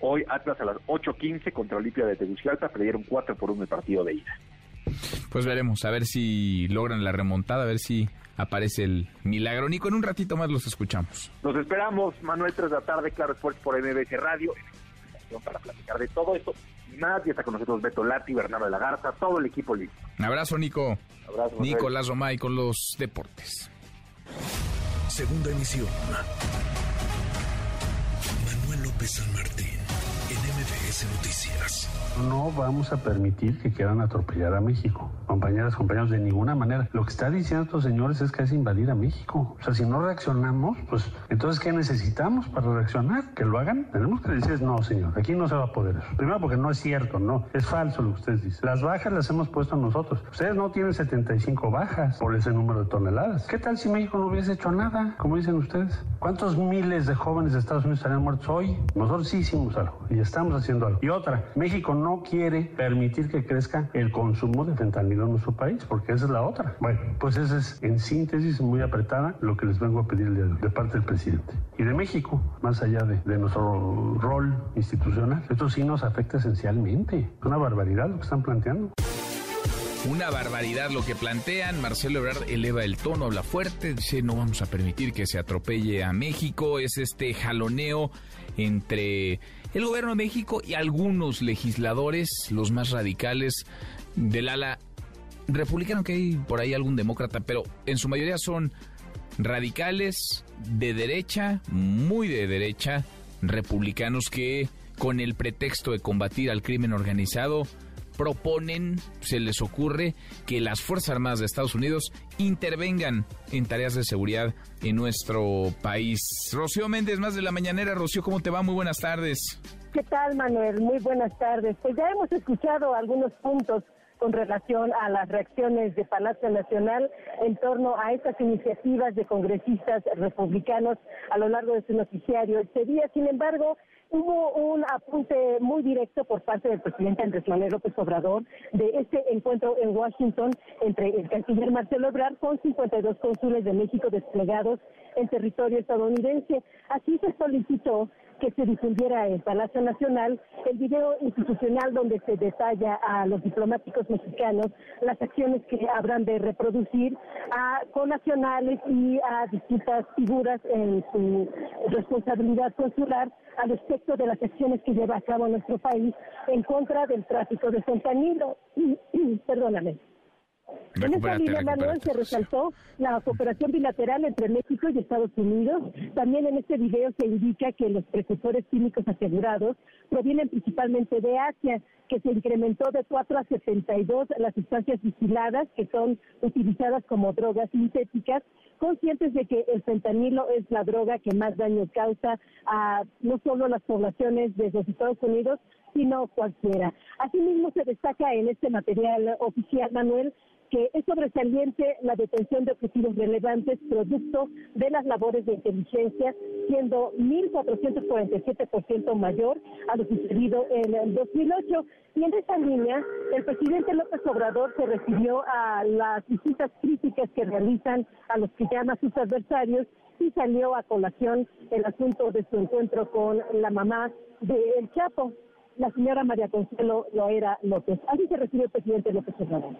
Hoy Atlas a las 8.15 contra Olimpia de Tegucigalpa perdieron 4 por 1 el partido de ida. Pues veremos, a ver si logran la remontada, a ver si aparece el milagro. Nico, en un ratito más los escuchamos. Los esperamos, Manuel, 3 de la tarde, Claro Sports por MBC Radio, para platicar de todo esto y más. Y está con nosotros Beto Lati, Bernardo de la Garza, todo el equipo listo. Un abrazo, Nico. Abrazo, Nicolás Romay con los deportes. Segunda emisión. Manuel López San Martín. Noticias. No vamos a permitir que quieran atropellar a México. Compañeras, compañeros, de ninguna manera. Lo que está diciendo estos señores es que es invadir a México. O sea, si no reaccionamos, pues entonces, ¿qué necesitamos para reaccionar? ¿Que lo hagan? Tenemos que decir, no, señor, aquí no se va a poder eso. Primero porque no es cierto, no. Es falso lo que ustedes dicen. Las bajas las hemos puesto nosotros. Ustedes no tienen 75 bajas por ese número de toneladas. ¿Qué tal si México no hubiese hecho nada, como dicen ustedes? ¿Cuántos miles de jóvenes de Estados Unidos estarían muertos hoy? Nosotros sí hicimos algo. Y estamos haciendo algo. Y otra, México no quiere permitir que crezca el consumo de fentanilo en nuestro país, porque esa es la otra. Bueno, pues esa es en síntesis muy apretada lo que les vengo a pedir de, de parte del presidente. Y de México, más allá de, de nuestro rol institucional, esto sí nos afecta esencialmente. Es una barbaridad lo que están planteando. Una barbaridad lo que plantean. Marcelo Ebrard eleva el tono, habla fuerte, dice no vamos a permitir que se atropelle a México. Es este jaloneo entre el gobierno de México y algunos legisladores, los más radicales del ala republicano, que hay por ahí algún demócrata, pero en su mayoría son radicales de derecha, muy de derecha, republicanos que con el pretexto de combatir al crimen organizado, proponen, se les ocurre, que las Fuerzas Armadas de Estados Unidos intervengan en tareas de seguridad en nuestro país. Rocío Méndez, más de la mañanera. Rocío, ¿cómo te va? Muy buenas tardes. ¿Qué tal, Manuel? Muy buenas tardes. Pues ya hemos escuchado algunos puntos con relación a las reacciones de Palacio Nacional en torno a estas iniciativas de congresistas republicanos a lo largo de su noticiario este día. Sin embargo, hubo un apunte muy directo por parte del presidente Andrés Manuel López Obrador de este encuentro en Washington entre el canciller Marcelo Ebrard con 52 cónsules de México desplegados en territorio estadounidense. Así se solicitó que se difundiera en Palacio Nacional el video institucional donde se detalla a los diplomáticos mexicanos las acciones que habrán de reproducir a conacionales y a distintas figuras en su responsabilidad consular al respecto de las acciones que lleva a cabo nuestro país en contra del tráfico de fentanilo. [clears throat] Perdóname. En esta línea, Manuel, se resaltó la cooperación bilateral entre México y Estados Unidos. También en este video se indica que los precursores químicos asegurados provienen principalmente de Asia, que se incrementó de 4 a 72 las sustancias vigiladas que son utilizadas como drogas sintéticas, conscientes de que el fentanilo es la droga que más daño causa a no solo las poblaciones de los Estados Unidos, sino cualquiera. Asimismo, se destaca en este material oficial, Manuel, que es sobresaliente la detención de objetivos relevantes producto de las labores de inteligencia, siendo 1.447% mayor a lo sucedido en el 2008. Y en esa línea, el presidente López Obrador se refirió a las distintas críticas que realizan a los que llama sus adversarios y salió a colación el asunto de su encuentro con la mamá de El Chapo, la señora María Consuelo Loera López. Así se refirió el presidente López Obrador.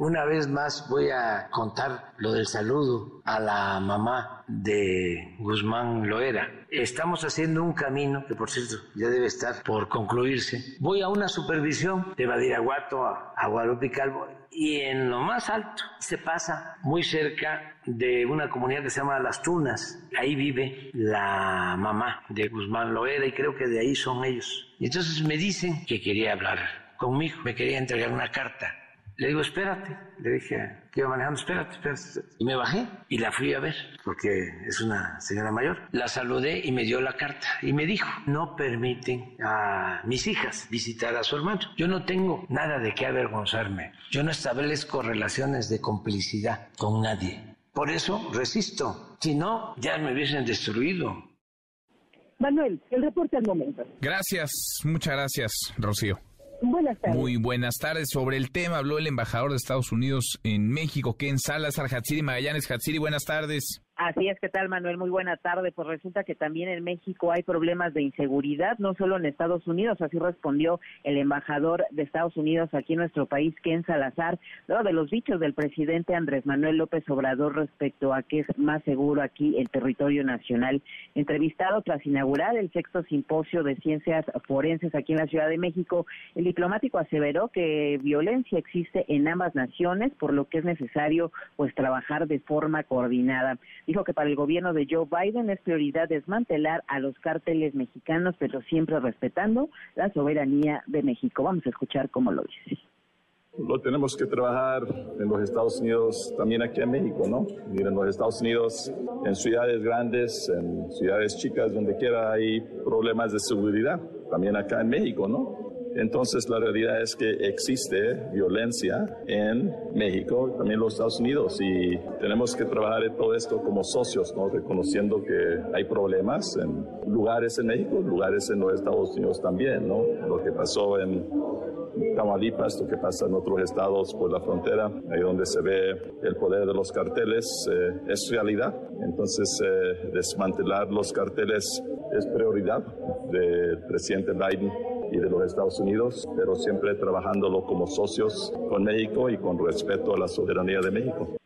Una vez más voy a contar lo del saludo a la mamá de Guzmán Loera. Estamos haciendo un camino, que por cierto ya debe estar por concluirse. Voy a una supervisión de Badiraguato a, a Guadalupe Calvo y en lo más alto se pasa muy cerca de una comunidad que se llama Las Tunas. Ahí vive la mamá de Guzmán Loera y creo que de ahí son ellos. Y entonces me dicen que quería hablar conmigo, me quería entregar una carta le digo, espérate. Le dije que iba manejando, espérate, espérate. Y me bajé y la fui a ver, porque es una señora mayor. La saludé y me dio la carta. Y me dijo, no permiten a mis hijas visitar a su hermano. Yo no tengo nada de qué avergonzarme. Yo no establezco relaciones de complicidad con nadie. Por eso resisto. Si no, ya me hubiesen destruido. Manuel, el reporte al momento. Gracias, muchas gracias, Rocío. Muy buenas tardes. Sobre el tema habló el embajador de Estados Unidos en México, Ken Salazar, Hatsiri Magallanes. Hatsiri, buenas tardes. Así es, ¿qué tal Manuel? Muy buena tarde. Pues resulta que también en México hay problemas de inseguridad, no solo en Estados Unidos, así respondió el embajador de Estados Unidos aquí en nuestro país, Ken Salazar, luego de los dichos del presidente Andrés Manuel López Obrador respecto a que es más seguro aquí el territorio nacional. Entrevistado tras inaugurar el sexto simposio de ciencias forenses aquí en la Ciudad de México, el diplomático aseveró que violencia existe en ambas naciones, por lo que es necesario pues trabajar de forma coordinada dijo que para el gobierno de Joe Biden es prioridad desmantelar a los cárteles mexicanos, pero siempre respetando la soberanía de México. Vamos a escuchar cómo lo dice. Lo tenemos que trabajar en los Estados Unidos, también aquí en México, ¿no? Miren, en los Estados Unidos, en ciudades grandes, en ciudades chicas, donde quiera hay problemas de seguridad, también acá en México, ¿no? Entonces la realidad es que existe violencia en México, también en los Estados Unidos, y tenemos que trabajar en todo esto como socios, ¿no? reconociendo que hay problemas en lugares en México, lugares en los Estados Unidos también, ¿no? lo que pasó en Tamaulipas, lo que pasa en otros estados por la frontera, ahí donde se ve el poder de los carteles, eh, es realidad. Entonces, eh, desmantelar los carteles es prioridad del presidente Biden y de los Estados Unidos, pero siempre trabajándolo como socios con México y con respeto a la soberanía de México.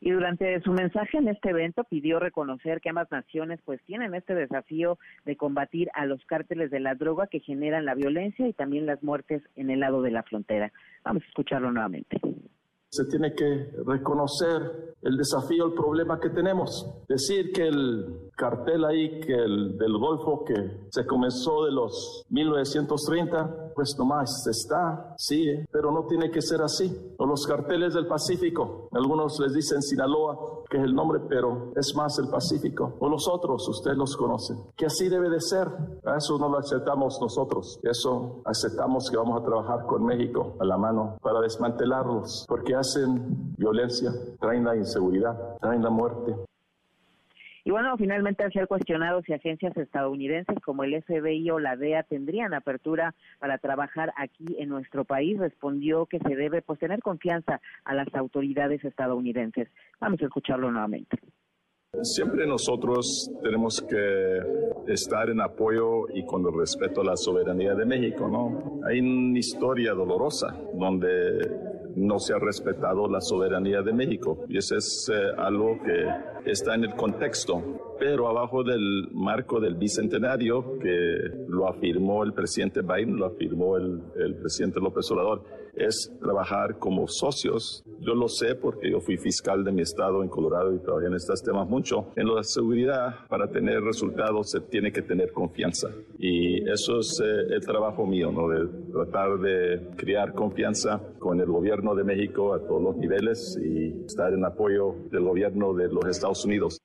Y durante su mensaje en este evento pidió reconocer que ambas naciones pues tienen este desafío de combatir a los cárteles de la droga que generan la violencia y también las muertes en el lado de la frontera. Vamos a escucharlo nuevamente. Se tiene que reconocer el desafío, el problema que tenemos. Decir que el cartel ahí, que el del Golfo, que se comenzó de los 1930, pues nomás está, sí, pero no tiene que ser así. O los carteles del Pacífico, algunos les dicen Sinaloa, que es el nombre, pero es más el Pacífico. O los otros, ustedes los conocen. Que así debe de ser. A eso no lo aceptamos nosotros. Eso aceptamos que vamos a trabajar con México a la mano para desmantelarlos, porque hacen violencia, traen la inseguridad, traen la muerte. Y bueno, finalmente al ser cuestionado si agencias estadounidenses como el FBI o la DEA tendrían apertura para trabajar aquí en nuestro país, respondió que se debe pues tener confianza a las autoridades estadounidenses. Vamos a escucharlo nuevamente. Siempre nosotros tenemos que estar en apoyo y con el respeto a la soberanía de México, ¿no? Hay una historia dolorosa donde no se ha respetado la soberanía de México. Y eso es eh, algo que está en el contexto. Pero abajo del marco del bicentenario, que lo afirmó el presidente Biden, lo afirmó el, el presidente López Obrador, es trabajar como socios. Yo lo sé porque yo fui fiscal de mi estado en Colorado y trabajé en estos temas mucho. En la seguridad, para tener resultados, se tiene que tener confianza. Y eso es eh, el trabajo mío, ¿no? De tratar de crear confianza con el gobierno de México a todos los niveles y estar en apoyo del gobierno de los Estados Unidos.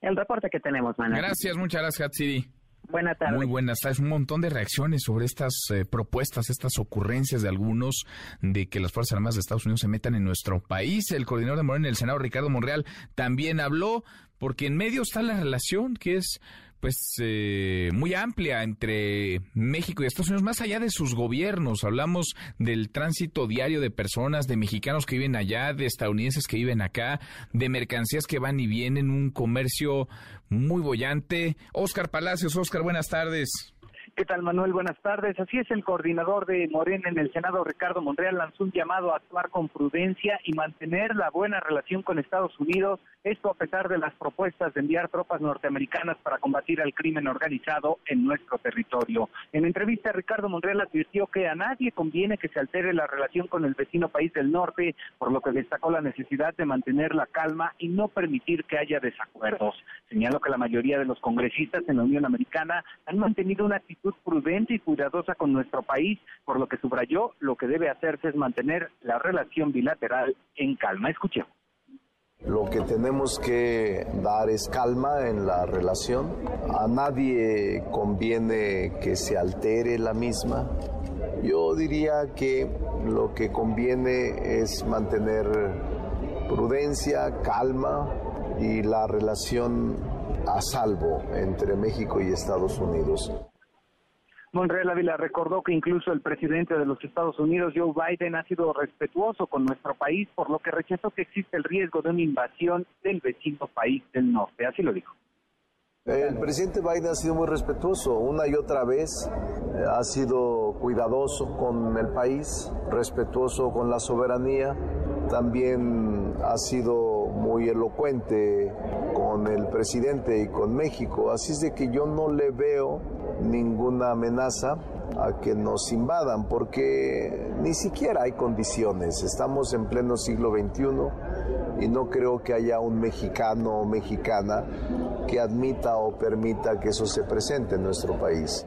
El reporte que tenemos, Manuel. Gracias, muchas gracias, Hatsidi. Buenas tardes. Muy buenas tardes. Un montón de reacciones sobre estas eh, propuestas, estas ocurrencias de algunos de que las Fuerzas Armadas de Estados Unidos se metan en nuestro país. El coordinador de Morena en el Senado, Ricardo Monreal, también habló, porque en medio está la relación que es pues eh, muy amplia entre México y Estados Unidos, más allá de sus gobiernos. Hablamos del tránsito diario de personas, de mexicanos que viven allá, de estadounidenses que viven acá, de mercancías que van y vienen, un comercio muy bollante. Oscar Palacios, Oscar, buenas tardes. ¿Qué tal, Manuel? Buenas tardes. Así es, el coordinador de Morena en el Senado, Ricardo Monreal, lanzó un llamado a actuar con prudencia y mantener la buena relación con Estados Unidos, esto a pesar de las propuestas de enviar tropas norteamericanas para combatir al crimen organizado en nuestro territorio. En entrevista, Ricardo Monreal advirtió que a nadie conviene que se altere la relación con el vecino país del norte, por lo que destacó la necesidad de mantener la calma y no permitir que haya desacuerdos. Señaló que la mayoría de los congresistas en la Unión Americana han mantenido una actitud prudente y cuidadosa con nuestro país, por lo que subrayó lo que debe hacerse es mantener la relación bilateral en calma. Escuchemos. Lo que tenemos que dar es calma en la relación. A nadie conviene que se altere la misma. Yo diría que lo que conviene es mantener prudencia, calma y la relación a salvo entre México y Estados Unidos. Monreal Ávila recordó que incluso el presidente de los Estados Unidos, Joe Biden, ha sido respetuoso con nuestro país, por lo que rechazó que existe el riesgo de una invasión del vecino país del norte. Así lo dijo. El presidente Biden ha sido muy respetuoso, una y otra vez eh, ha sido cuidadoso con el país, respetuoso con la soberanía, también ha sido muy elocuente con el presidente y con México, así es de que yo no le veo ninguna amenaza a que nos invadan, porque ni siquiera hay condiciones. Estamos en pleno siglo XXI y no creo que haya un mexicano o mexicana que admita o permita que eso se presente en nuestro país.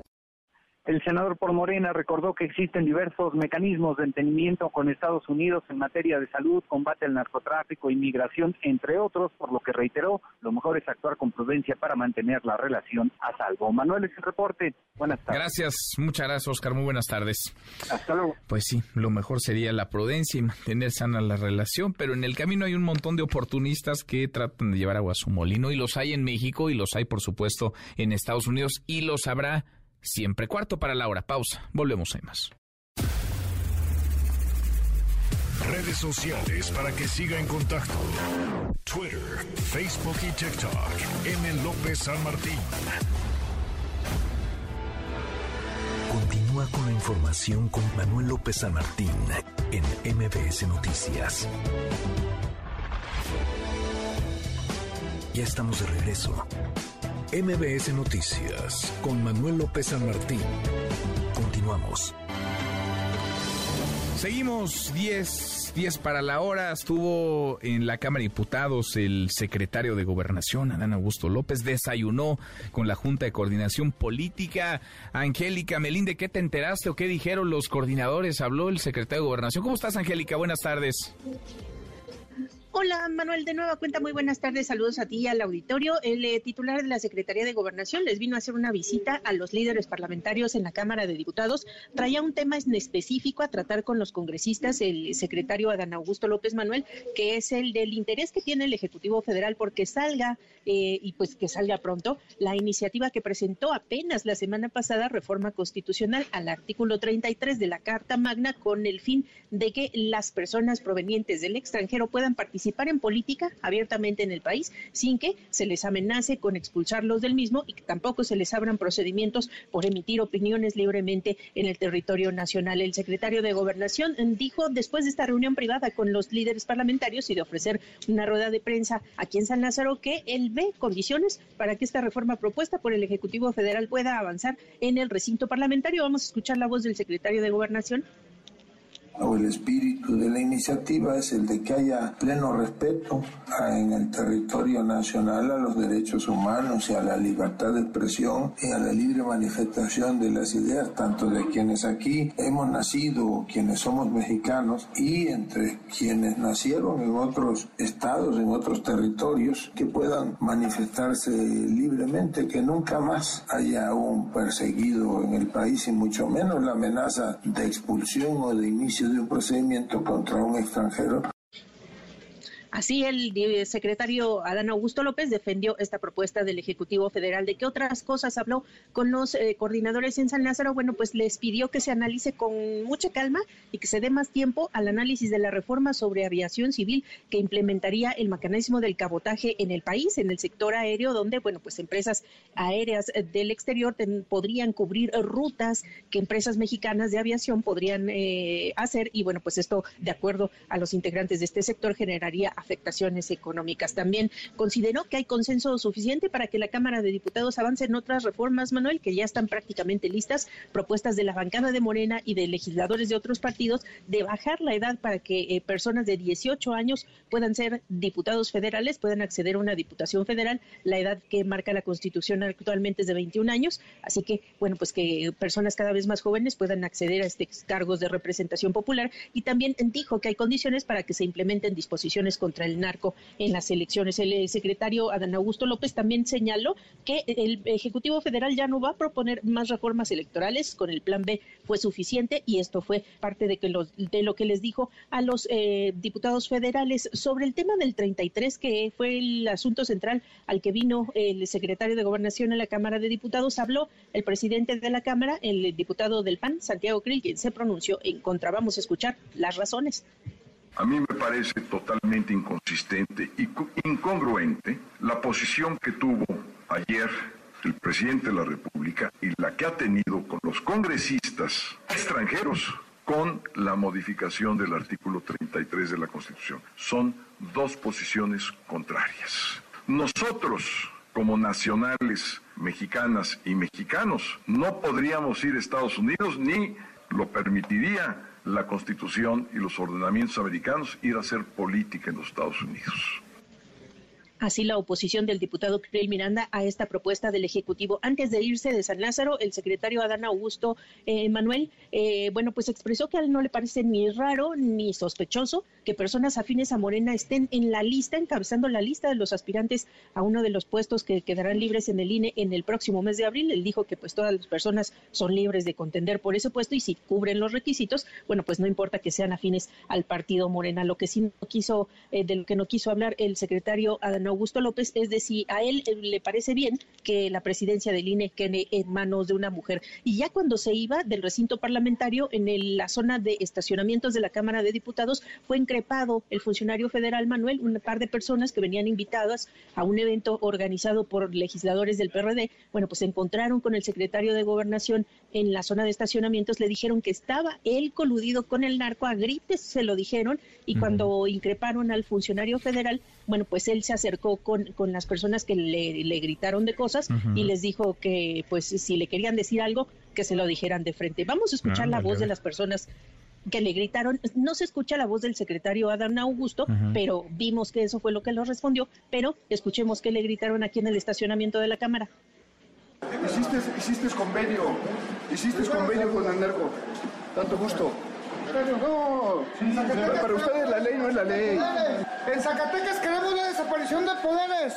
El senador por Morena recordó que existen diversos mecanismos de entendimiento con Estados Unidos en materia de salud, combate al narcotráfico, inmigración, entre otros, por lo que reiteró, lo mejor es actuar con prudencia para mantener la relación a salvo. Manuel, es el reporte. Buenas tardes. Gracias, muchas gracias, Oscar. Muy buenas tardes. Hasta luego. Pues sí, lo mejor sería la prudencia y mantener sana la relación, pero en el camino hay un montón de oportunistas que tratan de llevar agua a su molino y los hay en México y los hay, por supuesto, en Estados Unidos y los habrá Siempre cuarto para la hora. Pausa. Volvemos a más. Redes sociales para que siga en contacto: Twitter, Facebook y TikTok. M. López San Martín. Continúa con la información con Manuel López San Martín en MBS Noticias. Ya estamos de regreso. MBS Noticias con Manuel López San Martín. Continuamos. Seguimos 10, 10 para la hora. Estuvo en la Cámara de Diputados el secretario de Gobernación, Adán Augusto López, desayunó con la Junta de Coordinación Política. Angélica Melinde, ¿qué te enteraste o qué dijeron los coordinadores? Habló el secretario de Gobernación. ¿Cómo estás, Angélica? Buenas tardes. Hola Manuel, de nueva cuenta, muy buenas tardes, saludos a ti y al auditorio. El eh, titular de la Secretaría de Gobernación les vino a hacer una visita a los líderes parlamentarios en la Cámara de Diputados. Traía un tema en específico a tratar con los congresistas, el secretario Adán Augusto López Manuel, que es el del interés que tiene el Ejecutivo Federal porque salga eh, y pues que salga pronto la iniciativa que presentó apenas la semana pasada, reforma constitucional al artículo 33 de la Carta Magna con el fin de que las personas provenientes del extranjero puedan participar participar en política abiertamente en el país sin que se les amenace con expulsarlos del mismo y que tampoco se les abran procedimientos por emitir opiniones libremente en el territorio nacional. El secretario de Gobernación dijo después de esta reunión privada con los líderes parlamentarios y de ofrecer una rueda de prensa aquí en San Lázaro que él ve condiciones para que esta reforma propuesta por el Ejecutivo Federal pueda avanzar en el recinto parlamentario. Vamos a escuchar la voz del secretario de Gobernación o el espíritu de la iniciativa es el de que haya pleno respeto en el territorio nacional a los derechos humanos y a la libertad de expresión y a la libre manifestación de las ideas, tanto de quienes aquí hemos nacido, quienes somos mexicanos, y entre quienes nacieron en otros estados, en otros territorios, que puedan manifestarse libremente, que nunca más haya un perseguido en el país y mucho menos la amenaza de expulsión o de inicio de un procedimiento contra un extranjero Así el secretario Adán Augusto López defendió esta propuesta del Ejecutivo Federal. ¿De qué otras cosas habló con los eh, coordinadores en San Lázaro? Bueno, pues les pidió que se analice con mucha calma y que se dé más tiempo al análisis de la reforma sobre aviación civil que implementaría el mecanismo del cabotaje en el país, en el sector aéreo, donde, bueno, pues empresas aéreas del exterior podrían cubrir rutas que empresas mexicanas de aviación podrían eh, hacer y, bueno, pues esto, de acuerdo a los integrantes de este sector, generaría afectaciones económicas. También consideró que hay consenso suficiente para que la Cámara de Diputados avance en otras reformas, Manuel, que ya están prácticamente listas, propuestas de la bancada de Morena y de legisladores de otros partidos, de bajar la edad para que eh, personas de 18 años puedan ser diputados federales, puedan acceder a una diputación federal. La edad que marca la Constitución actualmente es de 21 años, así que, bueno, pues que personas cada vez más jóvenes puedan acceder a estos cargos de representación popular y también dijo que hay condiciones para que se implementen disposiciones con contra el narco en las elecciones. El eh, secretario Adán Augusto López también señaló que el Ejecutivo Federal ya no va a proponer más reformas electorales, con el plan B fue suficiente y esto fue parte de, que los, de lo que les dijo a los eh, diputados federales sobre el tema del 33, que fue el asunto central al que vino el secretario de Gobernación en la Cámara de Diputados. Habló el presidente de la Cámara, el diputado del PAN, Santiago Krill, quien se pronunció en contra. Vamos a escuchar las razones. A mí me parece totalmente inconsistente y incongruente la posición que tuvo ayer el presidente de la República y la que ha tenido con los congresistas extranjeros con la modificación del artículo 33 de la Constitución. Son dos posiciones contrarias. Nosotros, como nacionales mexicanas y mexicanos, no podríamos ir a Estados Unidos ni lo permitiría la Constitución y los ordenamientos americanos ir a hacer política en los Estados Unidos. Así la oposición del diputado Kriel Miranda a esta propuesta del Ejecutivo. Antes de irse de San Lázaro, el secretario Adán Augusto eh, Manuel, eh, bueno, pues expresó que a él no le parece ni raro ni sospechoso que personas afines a Morena estén en la lista, encabezando la lista de los aspirantes a uno de los puestos que quedarán libres en el INE en el próximo mes de abril. Él dijo que pues todas las personas son libres de contender por ese puesto y si cubren los requisitos, bueno, pues no importa que sean afines al partido Morena. Lo que sí no quiso, eh, de lo que no quiso hablar el secretario Adán Augusto López es de si a él eh, le parece bien que la presidencia del INE quede en manos de una mujer. Y ya cuando se iba del recinto parlamentario, en la zona de estacionamientos de la Cámara de Diputados, fue increpado el funcionario federal Manuel, un par de personas que venían invitadas a un evento organizado por legisladores del PRD. Bueno, pues se encontraron con el secretario de Gobernación en la zona de estacionamientos, le dijeron que estaba él coludido con el narco, a grites se lo dijeron, y cuando increparon al funcionario federal, bueno, pues él se acercó con, con las personas que le, gritaron de cosas y les dijo que pues si le querían decir algo, que se lo dijeran de frente. Vamos a escuchar la voz de las personas que le gritaron. No se escucha la voz del secretario Adán Augusto, pero vimos que eso fue lo que lo respondió. Pero escuchemos que le gritaron aquí en el estacionamiento de la Cámara. Hiciste, hiciste convenio, hiciste convenio con el narco. Tanto gusto. Pero no, para ustedes la ley no es la ley. En Zacatecas queremos la desaparición de poderes.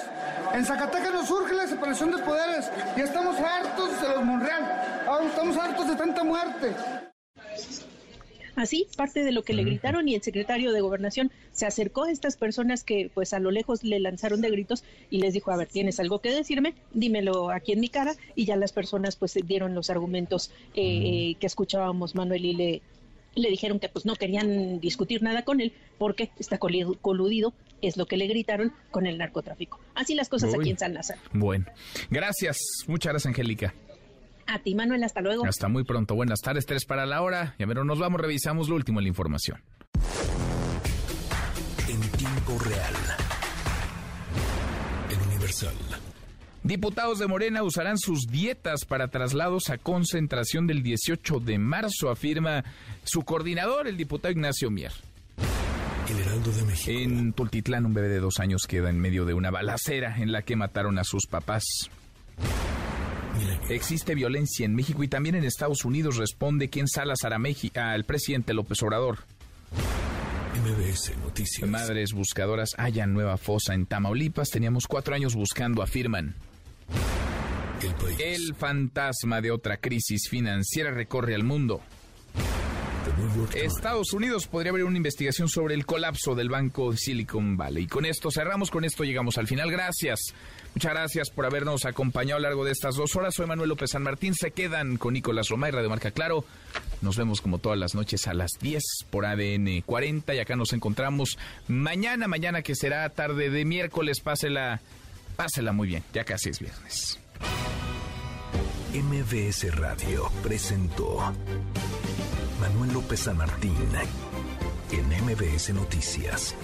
En Zacatecas nos surge la desaparición de poderes. Y estamos hartos de los Monreal. Ahora estamos hartos de tanta muerte. Así, parte de lo que le gritaron y el secretario de Gobernación se acercó a estas personas que pues a lo lejos le lanzaron de gritos y les dijo, a ver, ¿tienes algo que decirme? Dímelo aquí en mi cara y ya las personas pues dieron los argumentos eh, que escuchábamos Manuel y le le dijeron que pues no querían discutir nada con él porque está coludido, es lo que le gritaron con el narcotráfico. Así las cosas aquí en San Lázaro. Bueno, gracias, muchas gracias Angélica. A ti Manuel, hasta luego. Hasta muy pronto, buenas tardes, tres para la hora. Ya pero nos vamos, revisamos lo último en la información. En tiempo real. El Universal. Diputados de Morena usarán sus dietas para traslados a concentración del 18 de marzo, afirma su coordinador, el diputado Ignacio Mier. El Heraldo de México. En Tultitlán, un bebé de dos años queda en medio de una balacera en la que mataron a sus papás. Existe violencia en México y también en Estados Unidos, responde quien Salazar a México, al presidente López Obrador. MBS Noticias. Madres buscadoras hallan nueva fosa en Tamaulipas. Teníamos cuatro años buscando, afirman. El fantasma de otra crisis financiera recorre al mundo. Estados Unidos podría haber una investigación sobre el colapso del banco Silicon Valley. Y con esto cerramos, con esto llegamos al final. Gracias. Muchas gracias por habernos acompañado a lo largo de estas dos horas. Soy Manuel López San Martín. Se quedan con Nicolás Roma y Radio Marca Claro. Nos vemos como todas las noches a las 10 por ADN 40 y acá nos encontramos mañana, mañana que será tarde de miércoles. Pásela, pásela muy bien. Ya casi es viernes. MBS Radio presentó Manuel López San Martín en MBS Noticias.